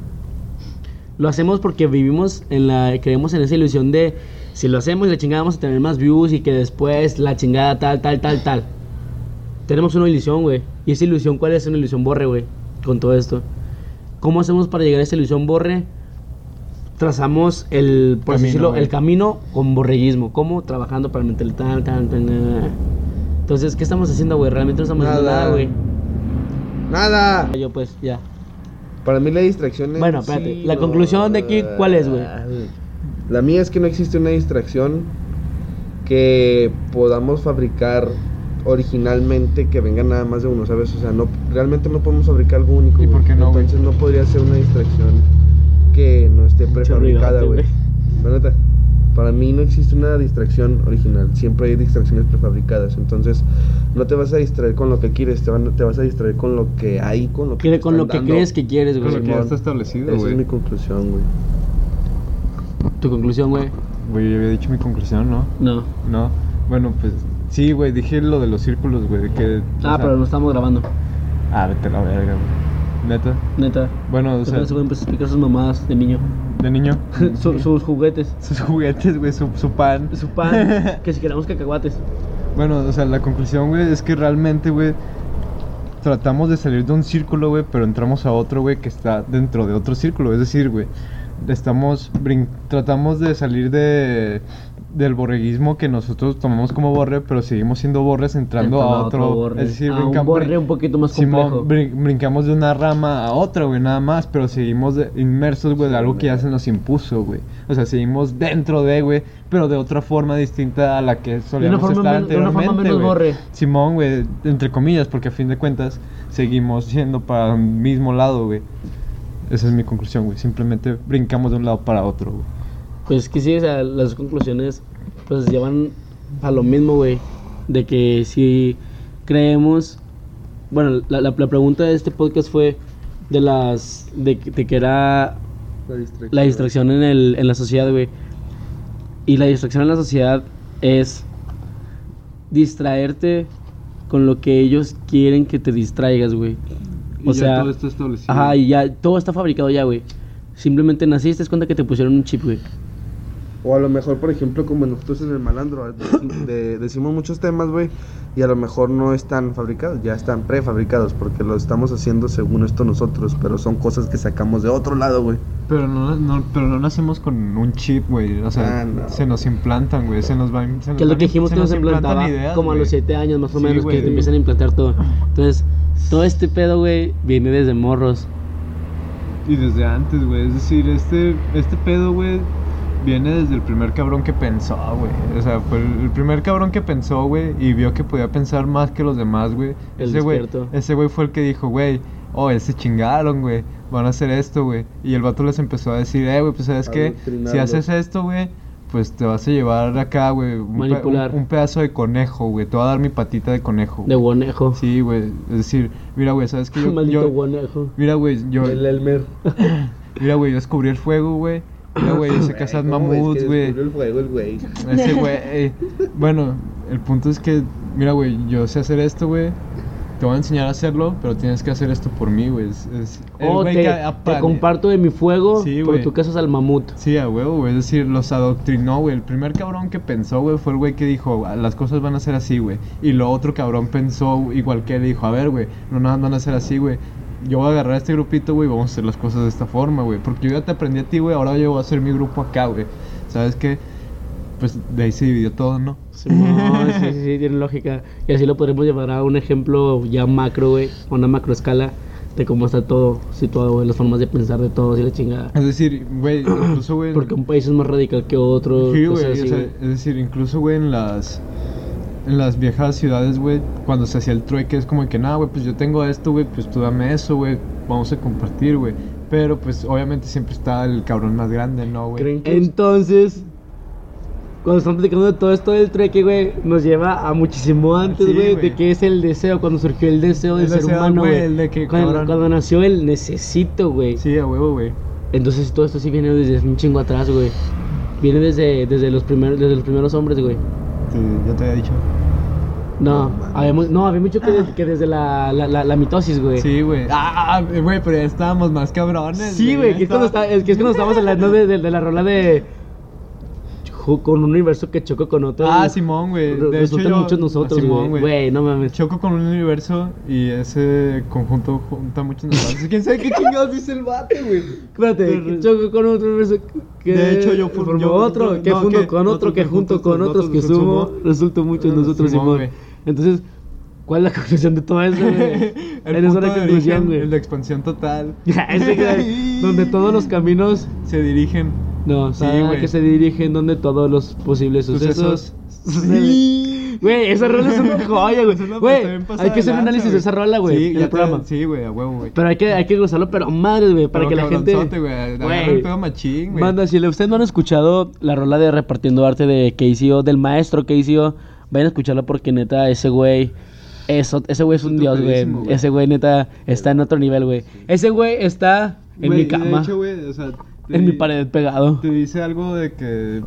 Speaker 2: Lo hacemos porque vivimos en la. Creemos en esa ilusión de si lo hacemos y la chingada vamos a tener más views y que después la chingada tal, tal, tal, tal. Tenemos una ilusión, güey. ¿Y esa ilusión cuál es? Una ilusión borre, güey. Con todo esto. ¿Cómo hacemos para llegar a esa ilusión borre? Trazamos el, por
Speaker 5: Camino,
Speaker 2: decirlo, el camino con borreguismo. ¿Cómo? Trabajando para meter tal, tal, tal, tal. Entonces, ¿qué estamos haciendo, güey? Realmente no estamos haciendo
Speaker 3: Nada.
Speaker 2: nada, güey.
Speaker 3: ¡Nada!
Speaker 2: Yo, pues, ya.
Speaker 3: Para mí la distracción es...
Speaker 2: Bueno, espérate, la conclusión de aquí, ¿cuál es, güey?
Speaker 3: La mía es que no existe una distracción que podamos fabricar originalmente que venga nada más de uno, ¿sabes? O sea, no, realmente no podemos fabricar algo único.
Speaker 5: ¿Y por
Speaker 3: güey.
Speaker 5: qué no, güey?
Speaker 3: Entonces no podría ser una distracción que no esté prefabricada, güey.
Speaker 2: güey.
Speaker 3: La neta, para mí no existe una distracción original, siempre hay distracciones prefabricadas. Entonces, no te vas a distraer con lo que quieres, te, van- te vas a distraer con lo que hay, con lo que,
Speaker 2: Quiere
Speaker 3: te
Speaker 2: con lo que
Speaker 3: dando.
Speaker 2: crees que quieres,
Speaker 5: Con lo
Speaker 2: güey.
Speaker 5: que ya está establecido,
Speaker 3: Esa
Speaker 5: güey.
Speaker 3: es mi conclusión, güey.
Speaker 2: Tu conclusión, güey.
Speaker 5: Güey, yo había dicho mi conclusión, ¿no?
Speaker 2: No.
Speaker 5: No. Bueno, pues sí, güey, dije lo de los círculos, güey, que...
Speaker 2: Ah,
Speaker 5: sea-
Speaker 2: pero no estamos grabando.
Speaker 5: Ah, vete a la verga, güey. Neta.
Speaker 2: Neta.
Speaker 5: Bueno, o
Speaker 2: Se
Speaker 5: sea,
Speaker 2: se pueden explicar sus mamadas de niño.
Speaker 5: de niño.
Speaker 2: Su- sus juguetes.
Speaker 5: Sus juguetes, güey, su, su pan.
Speaker 2: Su pan. que si queremos cacahuates.
Speaker 5: Bueno, o sea, la conclusión, güey, es que realmente, güey, tratamos de salir de un círculo, güey, pero entramos a otro, güey, que está dentro de otro círculo. Es decir, güey, estamos, brin- tratamos de salir de del borreguismo que nosotros tomamos como borre, pero seguimos siendo borres entrando a otro.
Speaker 2: borre.
Speaker 5: Es decir,
Speaker 2: a un borre un poquito más
Speaker 5: Simón,
Speaker 2: complejo.
Speaker 5: brin- brincamos de una rama a otra, güey, nada más, pero seguimos de- inmersos, güey, de algo que ya se nos impuso, güey. O sea, seguimos dentro de, güey, pero de otra forma distinta a la que solíamos estar
Speaker 2: men- de una forma
Speaker 5: anteriormente,
Speaker 2: menos
Speaker 5: güey.
Speaker 2: borre.
Speaker 5: Simón, güey, entre comillas, porque a fin de cuentas seguimos siendo para el mismo lado, güey. Esa es mi conclusión, güey. Simplemente brincamos de un lado para otro, güey.
Speaker 2: Pues que sí, o sea, las conclusiones pues llevan a lo mismo, güey. De que si creemos... Bueno, la, la, la pregunta de este podcast fue de las... De, que- de que era
Speaker 3: La distracción.
Speaker 2: la distracción en, el, en la sociedad, güey. Y la distracción en la sociedad es distraerte con lo que ellos quieren que te distraigas, güey. O sea,
Speaker 5: está establecido.
Speaker 2: ajá, y ya todo está fabricado ya, güey. Simplemente naciste, es cuenta que te pusieron un chip, güey.
Speaker 3: O a lo mejor, por ejemplo, como nosotros en el malandro, de- de- decimos muchos temas, güey, y a lo mejor no están fabricados, ya están prefabricados, porque lo estamos haciendo según esto nosotros, pero son cosas que sacamos de otro lado, güey.
Speaker 5: Pero no, no, pero no nacemos con un chip, güey. O sea,
Speaker 3: Ah, no.
Speaker 5: se nos implantan, güey. Se nos va se
Speaker 2: Que es lo
Speaker 5: van-
Speaker 2: que dijimos
Speaker 5: se
Speaker 2: que nos
Speaker 5: implantan
Speaker 2: implantaba
Speaker 5: ideas,
Speaker 2: como a los
Speaker 5: güey.
Speaker 2: 7 años más o
Speaker 5: Sí,
Speaker 2: menos, que te empiezan a implantar todo. Entonces, todo este pedo, güey, viene desde morros.
Speaker 5: Y desde antes, güey. Es decir, este, este pedo, güey, viene desde el primer cabrón que pensó, güey. O sea, fue el, primer cabrón que pensó, güey, y vio que podía pensar más que los demás, güey.
Speaker 2: El
Speaker 5: Ese güey, ese güey fue el que dijo, güey, oh, se chingaron, güey. Van a hacer esto, güey. Y el vato les empezó a decir, eh, güey, pues sabes qué, si haces esto, güey, pues te vas a llevar acá, güey, un, pe- un- un pedazo de conejo, güey. Te voy a dar mi patita de conejo.
Speaker 2: De guanejo.
Speaker 5: Sí, güey. Es decir, mira, güey, ¿sabes qué? Yo,
Speaker 2: Maldito
Speaker 5: yo-
Speaker 2: guanejo.
Speaker 5: mira, güey, yo,
Speaker 3: El Elmer.
Speaker 5: mira, güey, yo descubrí el fuego, güey. Mira, güey, yo sé cazar mamuts, güey.
Speaker 3: el fuego el güey.
Speaker 5: Ese güey. Bueno, el punto es que, mira, güey, yo sé hacer esto, güey. Te voy a enseñar a hacerlo, pero tienes que hacer esto por mí, güey. Es,
Speaker 2: Oh, te,
Speaker 5: que
Speaker 2: te comparto de mi fuego,
Speaker 5: Sí,
Speaker 2: pero tú casas al mamut.
Speaker 5: Sí, a huevo, güey. Es decir, los adoctrinó, güey. El primer cabrón que pensó, güey, fue el güey que dijo, "Ah, las cosas van a ser así, güey. Y lo otro cabrón pensó igual que él y dijo, a ver, güey, no nada van a ser así, güey. Yo voy a agarrar a este grupito, güey, y vamos a hacer las cosas de esta forma, güey. Porque yo ya te aprendí a ti, güey, ahora yo voy a hacer mi grupo acá, güey. ¿Sabes qué? Pues de ahí se dividió todo, ¿no?
Speaker 2: Sí, sí, sí, tiene lógica. Y así lo podremos llevar a un ejemplo ya macro, güey, a una macro escala de cómo está todo situado, güey, las formas de pensar de todos y la chingada.
Speaker 5: Es decir, güey, incluso, güey...
Speaker 2: Porque un país es más radical que otro.
Speaker 5: Sí,
Speaker 2: cosas
Speaker 5: güey,
Speaker 2: así,
Speaker 5: o sea,
Speaker 2: güey.
Speaker 5: es decir, incluso, güey, en las en las viejas ciudades, güey, cuando se hacía el trueque es como que, nada, güey, pues yo tengo esto, güey, pues tú dame eso, güey, vamos a compartir, güey. Pero pues obviamente siempre está el cabrón más grande, ¿no, güey?
Speaker 3: ¿Creen que
Speaker 2: Entonces, cuando estamos platicando de todo esto del trueque, güey, nos lleva a muchísimo antes,
Speaker 5: Sí,
Speaker 2: güey, de qué es el deseo, cuando surgió el deseo del
Speaker 5: El
Speaker 2: ser
Speaker 5: deseo,
Speaker 2: humano,
Speaker 5: güey, de que,
Speaker 2: cuando nació el necesito, güey.
Speaker 5: Sí, a huevo, güey.
Speaker 2: Entonces todo esto sí viene desde un chingo atrás, güey. Viene desde, desde los primeros desde los primeros hombres, güey.
Speaker 5: Sí, ya te había dicho.
Speaker 2: No, habíamos, no, había mucho que, de- que desde la, la, la, la mitosis, güey.
Speaker 5: Sí, güey. Ah, güey, pero ya estábamos más cabrones.
Speaker 2: Sí, güey, que es cuando, está, es que es cuando estábamos hablando de, de, de la rola de... Con un universo que choco con otro.
Speaker 5: Ah, Simón, güey. De hecho, yo-
Speaker 2: muchos nosotros,
Speaker 5: Simón,
Speaker 2: güey. Güey, no mames.
Speaker 5: Choco con un universo y ese conjunto junta muchos nosotros. ¿Quién sabe qué chingados dice el bate, güey?
Speaker 2: Espérate, choco con otro universo que...
Speaker 5: De hecho, yo yo-
Speaker 2: otro, que
Speaker 5: que
Speaker 2: con otro, que junto con otros, que sumo, resultó muchos
Speaker 5: Ah,
Speaker 2: nosotros,
Speaker 5: Simón.
Speaker 2: Entonces, ¿cuál es la conclusión de todo eso, güey? Eres una conclusión, güey.
Speaker 5: de expansión total.
Speaker 2: Ese, güey, donde todos los caminos
Speaker 5: Se dirigen.
Speaker 2: No,
Speaker 5: Sí, güey.
Speaker 2: que se dirigen donde todos los posibles sucesos.
Speaker 5: Sí.
Speaker 2: Güey, esa rola es una joya, güey. Güey, hay que hacer un análisis de esa rola, güey,
Speaker 5: Sí,
Speaker 2: en
Speaker 5: ya
Speaker 2: el programa.
Speaker 5: Sí, güey, a huevo, güey.
Speaker 2: Pero hay que, hay que gozarlo, pero madre, güey, para
Speaker 5: Pero
Speaker 2: que la gente.
Speaker 5: güey. Pedo machín, güey.
Speaker 2: Manda, si ustedes no han escuchado la rola de Repartiendo Arte de KCO, del maestro KCO, vayan a escucharla porque neta, ese güey. Eso, ese güey es un dios, güey. Ese güey, neta, está en otro nivel, güey. Ese güey está en
Speaker 5: Güey,
Speaker 2: mi cama,
Speaker 5: De hecho, güey, o sea. te
Speaker 2: en mi pared pegado.
Speaker 5: Te dice algo de que.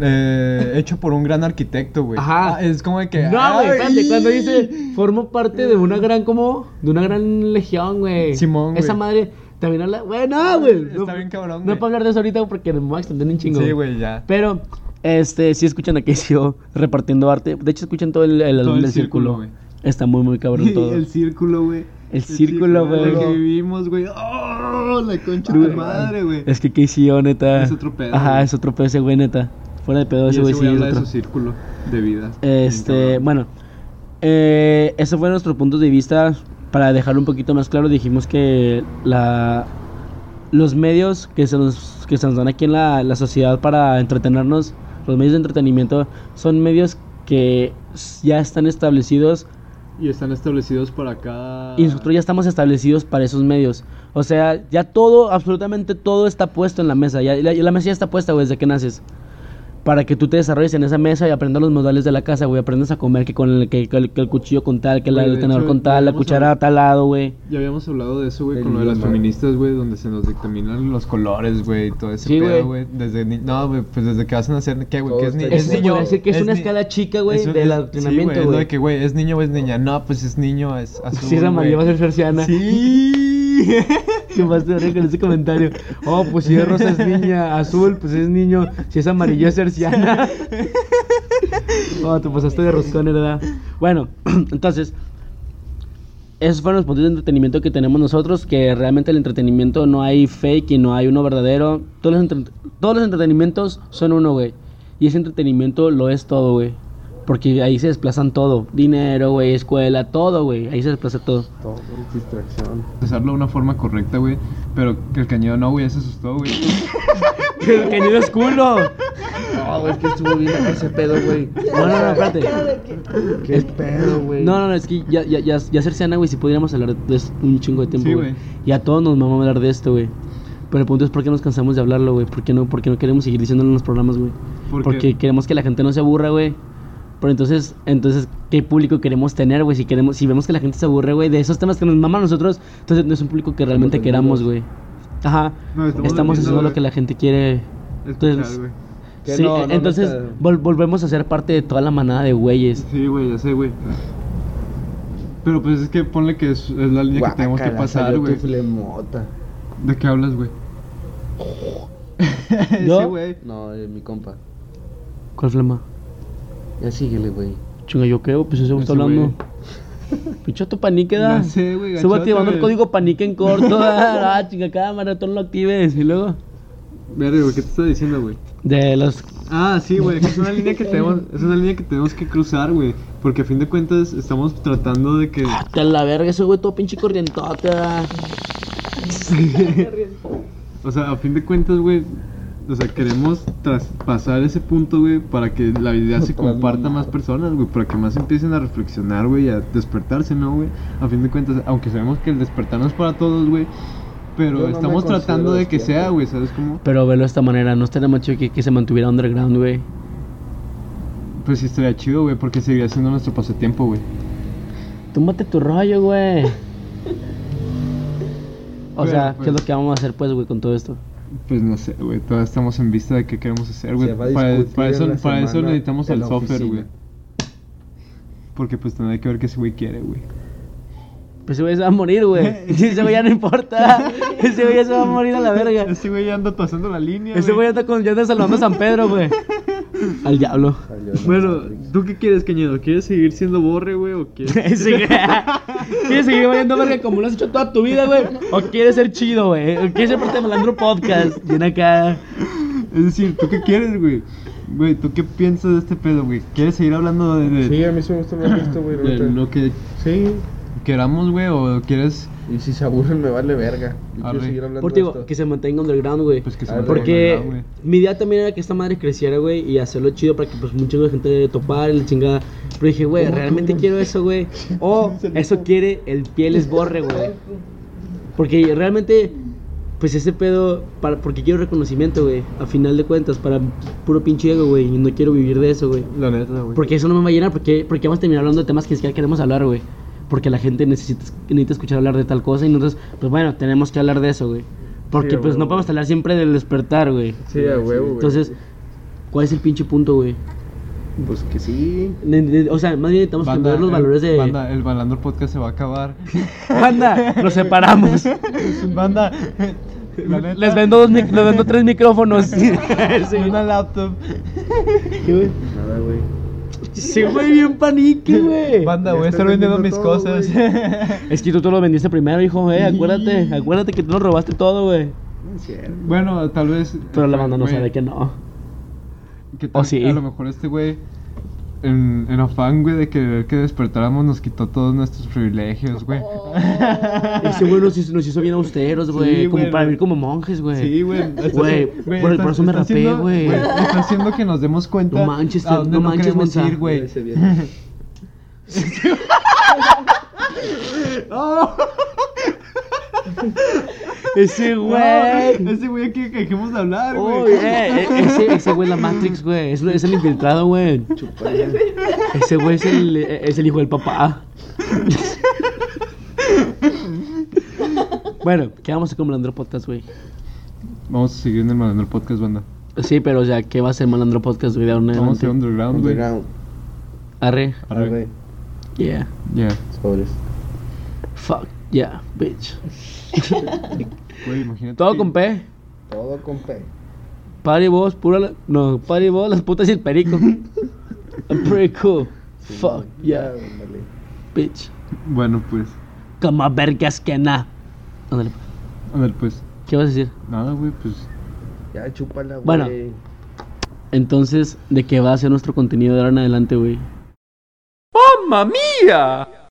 Speaker 5: Eh, hecho por un gran arquitecto, güey.
Speaker 2: Ajá.
Speaker 5: Ah, es como de que.
Speaker 2: No, güey, espérate, cuando dice formo parte de una gran, como, de una gran legión, güey.
Speaker 5: Simón, güey.
Speaker 2: Esa madre también habla, güey, no, güey.
Speaker 5: Está
Speaker 2: no,
Speaker 5: bien cabrón,
Speaker 2: No puedo hablar de eso ahorita porque me voy a extender un chingo.
Speaker 5: Sí, güey, ya.
Speaker 2: Pero, este, sí escuchan a KCO repartiendo arte. De hecho, escuchan todo el, el
Speaker 5: Todo
Speaker 2: álbum
Speaker 5: el
Speaker 2: del círculo.
Speaker 5: círculo, güey.
Speaker 2: Está muy, muy cabrón todo.
Speaker 5: El círculo, güey.
Speaker 2: El círculo,
Speaker 5: en el
Speaker 2: güey.
Speaker 5: que vivimos, güey. ¡Oh! La concha de madre, güey.
Speaker 2: Es que KCO, neta.
Speaker 5: Es otro pedo,
Speaker 2: Ajá,
Speaker 5: güey.
Speaker 2: es otro pedo ese güey, neta. Fuera de pedo, ese güey sí
Speaker 5: güey
Speaker 2: es
Speaker 5: habla de
Speaker 2: otro.
Speaker 5: su círculo de vida.
Speaker 2: Este, bueno, eh, esos fueron nuestros puntos de vista. Para dejarlo un poquito más claro, dijimos que la, los medios que se nos, que se nos dan aquí en la, la sociedad para entretenernos, los medios de entretenimiento, son medios que ya están establecidos
Speaker 5: Y están establecidos para cada.
Speaker 2: y nosotros ya estamos establecidos para esos medios. O sea, ya todo, absolutamente todo está puesto en la mesa. Ya, la, la mesa ya está puesta, güey, desde que naces. Para que tú te desarrolles en esa mesa y aprendas los modales de la casa, güey. Aprendas a comer que con el, que, que el, que el cuchillo con tal, que la- el tenedor
Speaker 5: hecho,
Speaker 2: con tal, la cuchara a tal lado, güey.
Speaker 5: Ya habíamos hablado de eso, güey, con lo de las feministas, güey, donde se nos dictaminan los colores, güey, y todo ese
Speaker 2: Sí,
Speaker 5: pedo,
Speaker 2: güey.
Speaker 5: Desde ni- no, güey, pues desde que hacen hacer ¿qué, güey? ¿Qué es, ni-
Speaker 3: está
Speaker 5: es
Speaker 2: Es,
Speaker 5: niño?
Speaker 2: decir que es, una
Speaker 5: ni-
Speaker 2: escala chica, güey,
Speaker 5: es
Speaker 2: del
Speaker 5: es-
Speaker 2: adoctrinamiento,
Speaker 5: Sí, güey, es lo
Speaker 2: güey.
Speaker 5: de que, güey, es niño o es niña. No, pues es niño, es azul.
Speaker 2: si es amarillo va a ser persiana.
Speaker 5: Sí.
Speaker 2: ¿Qué más te daría con ese comentario? Oh, pues si es rosa es niña, azul, pues es niño, si es amarillo es cerciana. Oh, te pasaste de roscón, ¿verdad? Bueno, entonces, esos fueron los puntos de entretenimiento que tenemos nosotros, que realmente el entretenimiento no hay fake y no hay uno verdadero. Todos los, entre- todos los entretenimientos son uno, güey. Y ese entretenimiento lo es todo, güey. Porque ahí se desplazan todo. Dinero, güey, escuela, todo, güey. Ahí se desplaza todo.
Speaker 3: Todo distracción.
Speaker 5: Usarlo de una forma correcta, güey. Pero que el cañón no, güey, ya se asustó, güey.
Speaker 2: Que el cañido es culo.
Speaker 3: No, güey, es que estuvo bien acá ese pedo, güey.
Speaker 2: No, no, no, espérate.
Speaker 3: ¿Qué pedo, güey?
Speaker 2: No, no, no, es que ya, ya, ya, ya Cerciana, güey, si podríamos hablar de esto un chingo de tiempo,
Speaker 5: Sí,
Speaker 2: güey.
Speaker 5: güey.
Speaker 2: y a todos nos vamos a hablar de esto, güey. Pero el punto es por qué nos cansamos de hablarlo, güey. ¿Por qué no, por qué no queremos seguir diciéndolo en los programas, güey?
Speaker 5: ¿Por?
Speaker 2: Porque queremos que la gente no se aburra, güey. Pero entonces, entonces, ¿qué público queremos tener, güey? Si queremos, si vemos que la gente se aburre, güey, de esos temas que nos maman a nosotros, entonces no es un público que realmente
Speaker 3: Estamos
Speaker 2: queramos, güey. Ajá.
Speaker 5: No, estamos
Speaker 2: estamos haciendo lo que la gente quiere.
Speaker 5: Escuchar,
Speaker 2: Entonces,
Speaker 5: güey.
Speaker 3: Que
Speaker 2: sí,
Speaker 3: no, no, no
Speaker 2: entonces vol- volvemos a ser parte de toda la manada de güeyes.
Speaker 5: Sí, güey, ya sé, güey. Pero pues es que ponle que es, es la línea que tenemos que pasar, güey. ¿De qué hablas, güey?
Speaker 2: ¿Yo?
Speaker 5: Sí, güey.
Speaker 3: No, eh, mi compa.
Speaker 2: ¿Cuál flema?
Speaker 3: Ya síguele, güey.
Speaker 2: Chinga, ¿yo qué? Pues ese güey está hablando. Pinche tu panique, da.
Speaker 5: Ya sé, güey,
Speaker 2: Sube
Speaker 5: gachote,
Speaker 2: activando el código panique en corto. da. Ah, chinga, cámara, tú no lo actives. Y luego.
Speaker 5: Verga, güey, ¿qué te estoy diciendo, güey?
Speaker 2: De los.
Speaker 5: Ah, sí, güey, es una línea que tenemos, es una línea que tenemos que cruzar, güey, porque a fin de cuentas estamos tratando de que
Speaker 2: De la verga, ese güey todo pinche corrientote. da.
Speaker 5: o sea, a fin de cuentas, güey, o sea, queremos traspasar ese punto, güey, para que la idea se comparta a más personas, güey, para que más empiecen a reflexionar, güey, y a despertarse, ¿no, güey? A fin de cuentas, aunque sabemos que el despertar no es para todos, güey, pero
Speaker 3: no
Speaker 5: estamos tratando de que sea, güey, ¿sabes cómo?
Speaker 2: Pero velo de esta manera, no estaría más chido que, que se mantuviera underground, güey.
Speaker 5: Pues sí estaría chido, güey, porque seguiría siendo nuestro pasatiempo, güey.
Speaker 2: Túmbate tu rollo, güey. O
Speaker 5: Pero,
Speaker 2: sea, ¿qué es
Speaker 5: pues-
Speaker 2: lo que vamos a hacer, pues, güey, con todo esto?
Speaker 5: Pues no sé, güey, todavía estamos en vista de qué queremos hacer, güey. Para, eso, para eso necesitamos al software, güey. Porque pues tendrá que ver qué ese güey quiere, güey.
Speaker 2: Pues ese güey se va a morir, güey. Ese güey ya no importa. Ese güey ya se va a morir a la verga.
Speaker 5: Ese güey ya anda pasando la línea,
Speaker 2: Ese güey anda, con, ya anda salvando a San Pedro, güey. Al diablo.
Speaker 5: Bueno. ¿tú qué quieres, Cañedo? ¿Quieres seguir siendo borre, güey, o quieres...?
Speaker 2: ¿Quieres seguir valiendo verga como lo has hecho toda tu vida, güey? ¿O quieres ser chido, güey? ¿O quieres ser parte de Malandro Podcast? Viene acá.
Speaker 5: Es decir, ¿tú qué quieres, güey? Güey, ¿tú qué piensas de este pedo, güey? ¿Quieres seguir hablando de, de-
Speaker 3: Sí, a mí sí me gusta hablar de esto, güey.
Speaker 5: lo que
Speaker 3: Sí.
Speaker 5: queramos, güey, o quieres...
Speaker 3: Y si se aburren, me vale verga. Yo quiero seguir hablando
Speaker 2: Por
Speaker 3: de
Speaker 2: digo,
Speaker 3: esto.
Speaker 2: que se mantenga underground, güey.
Speaker 5: Pues que se mantenga
Speaker 2: Porque
Speaker 5: underground, güey.
Speaker 2: mi idea también era que esta madre creciera, güey, y hacerlo chido para que pues un chingo de gente topara y la chingada. Pero dije, güey, realmente quiero eso, güey. O eso quiere el pieles borre, güey. Porque realmente, pues ese pedo, para, porque quiero reconocimiento, güey. A final de cuentas, para puro pinche ego, güey. Y no quiero vivir de eso, güey.
Speaker 5: La neta, güey.
Speaker 2: Porque eso no me va a llenar, porque, porque vamos a terminar hablando de temas que ni siquiera queremos hablar, güey. Porque la gente necesita, necesita escuchar hablar de tal cosa y nosotros, pues bueno, tenemos que hablar de eso, güey. Porque
Speaker 3: Sí,
Speaker 2: pues no podemos hablar siempre del despertar, güey.
Speaker 3: Sí, a huevo, güey.
Speaker 2: Entonces, ¿cuál es el pinche punto, güey?
Speaker 3: Pues que sí.
Speaker 2: O sea, más bien necesitamos
Speaker 5: Banda,
Speaker 2: cambiar los
Speaker 5: el-
Speaker 2: valores de...
Speaker 5: Banda, el Balandro Podcast se va a acabar.
Speaker 2: Banda, nos separamos.
Speaker 5: Banda, neta,
Speaker 2: Les vendo, dos mic- les vendo tres micrófonos. sí,
Speaker 5: una laptop.
Speaker 3: Nada, güey.
Speaker 2: Sí, güey, bien panique, güey.
Speaker 5: Banda, voy a
Speaker 3: estás
Speaker 5: estar vendiendo mis
Speaker 3: todo,
Speaker 5: cosas.
Speaker 2: Es que tú, tú lo vendiste primero, hijo, eh. Acuérdate, acuérdate que tú nos robaste todo, güey.
Speaker 3: No es cierto.
Speaker 5: bueno, tal vez.
Speaker 2: Pero la banda no sabe que no.
Speaker 5: que tal-
Speaker 2: ¿O sí?
Speaker 5: A lo mejor este güey, en, en afán, güey, de querer que despertáramos, nos quitó todos nuestros privilegios, güey.
Speaker 2: Ese güey nos hizo, nos hizo bien austeros, güey.
Speaker 5: Sí,
Speaker 2: como
Speaker 5: güey,
Speaker 2: para vivir como monjes, güey.
Speaker 5: Sí, güey.
Speaker 2: Güey, por-
Speaker 5: está-
Speaker 2: por eso me rapé,
Speaker 5: haciendo-
Speaker 2: güey.
Speaker 5: Está haciendo que nos demos cuenta.
Speaker 2: No manches,
Speaker 5: a dónde
Speaker 2: no
Speaker 5: no
Speaker 2: manches, mensa.
Speaker 5: ir, güey. Oh,
Speaker 2: Ese güey.
Speaker 5: Ese güey que dejemos de hablar, güey.
Speaker 2: eh, eh, ese, ese güey es la Matrix, güey. Es, es el infiltrado, güey. Ese güey es el, eh, es el hijo del papá. bueno, ¿qué vamos a hacer con Malandro Podcast, güey?
Speaker 5: Vamos a seguir en el Malandro Podcast, banda.
Speaker 2: Sí, pero o sea, ¿qué va a ser Malandro Podcast, güey?
Speaker 5: Vamos a ser
Speaker 2: adelante?
Speaker 5: underground, güey.
Speaker 3: Underground.
Speaker 2: Arre,
Speaker 3: Arre.
Speaker 2: yeah.
Speaker 5: Ya.
Speaker 3: Sobres.
Speaker 2: Fuck, yeah, bitch.
Speaker 5: Güey, imagínate.
Speaker 2: Todo con P.
Speaker 3: Todo con P.
Speaker 2: Party vos, pura la... No, party vos, las putas y el perico. I'm pretty cool. Fuck, yeah,
Speaker 3: ándale.
Speaker 2: bitch.
Speaker 5: Bueno, pues.
Speaker 2: Como vergas que na. Ándale,
Speaker 5: A ver, pues.
Speaker 2: ¿qué vas a decir?
Speaker 5: Nada, güey, pues.
Speaker 3: Ya, chúpala, güey.
Speaker 2: Bueno. Entonces, ¿de qué va a ser nuestro contenido de ahora en adelante, güey?
Speaker 4: ¡Mamma mía!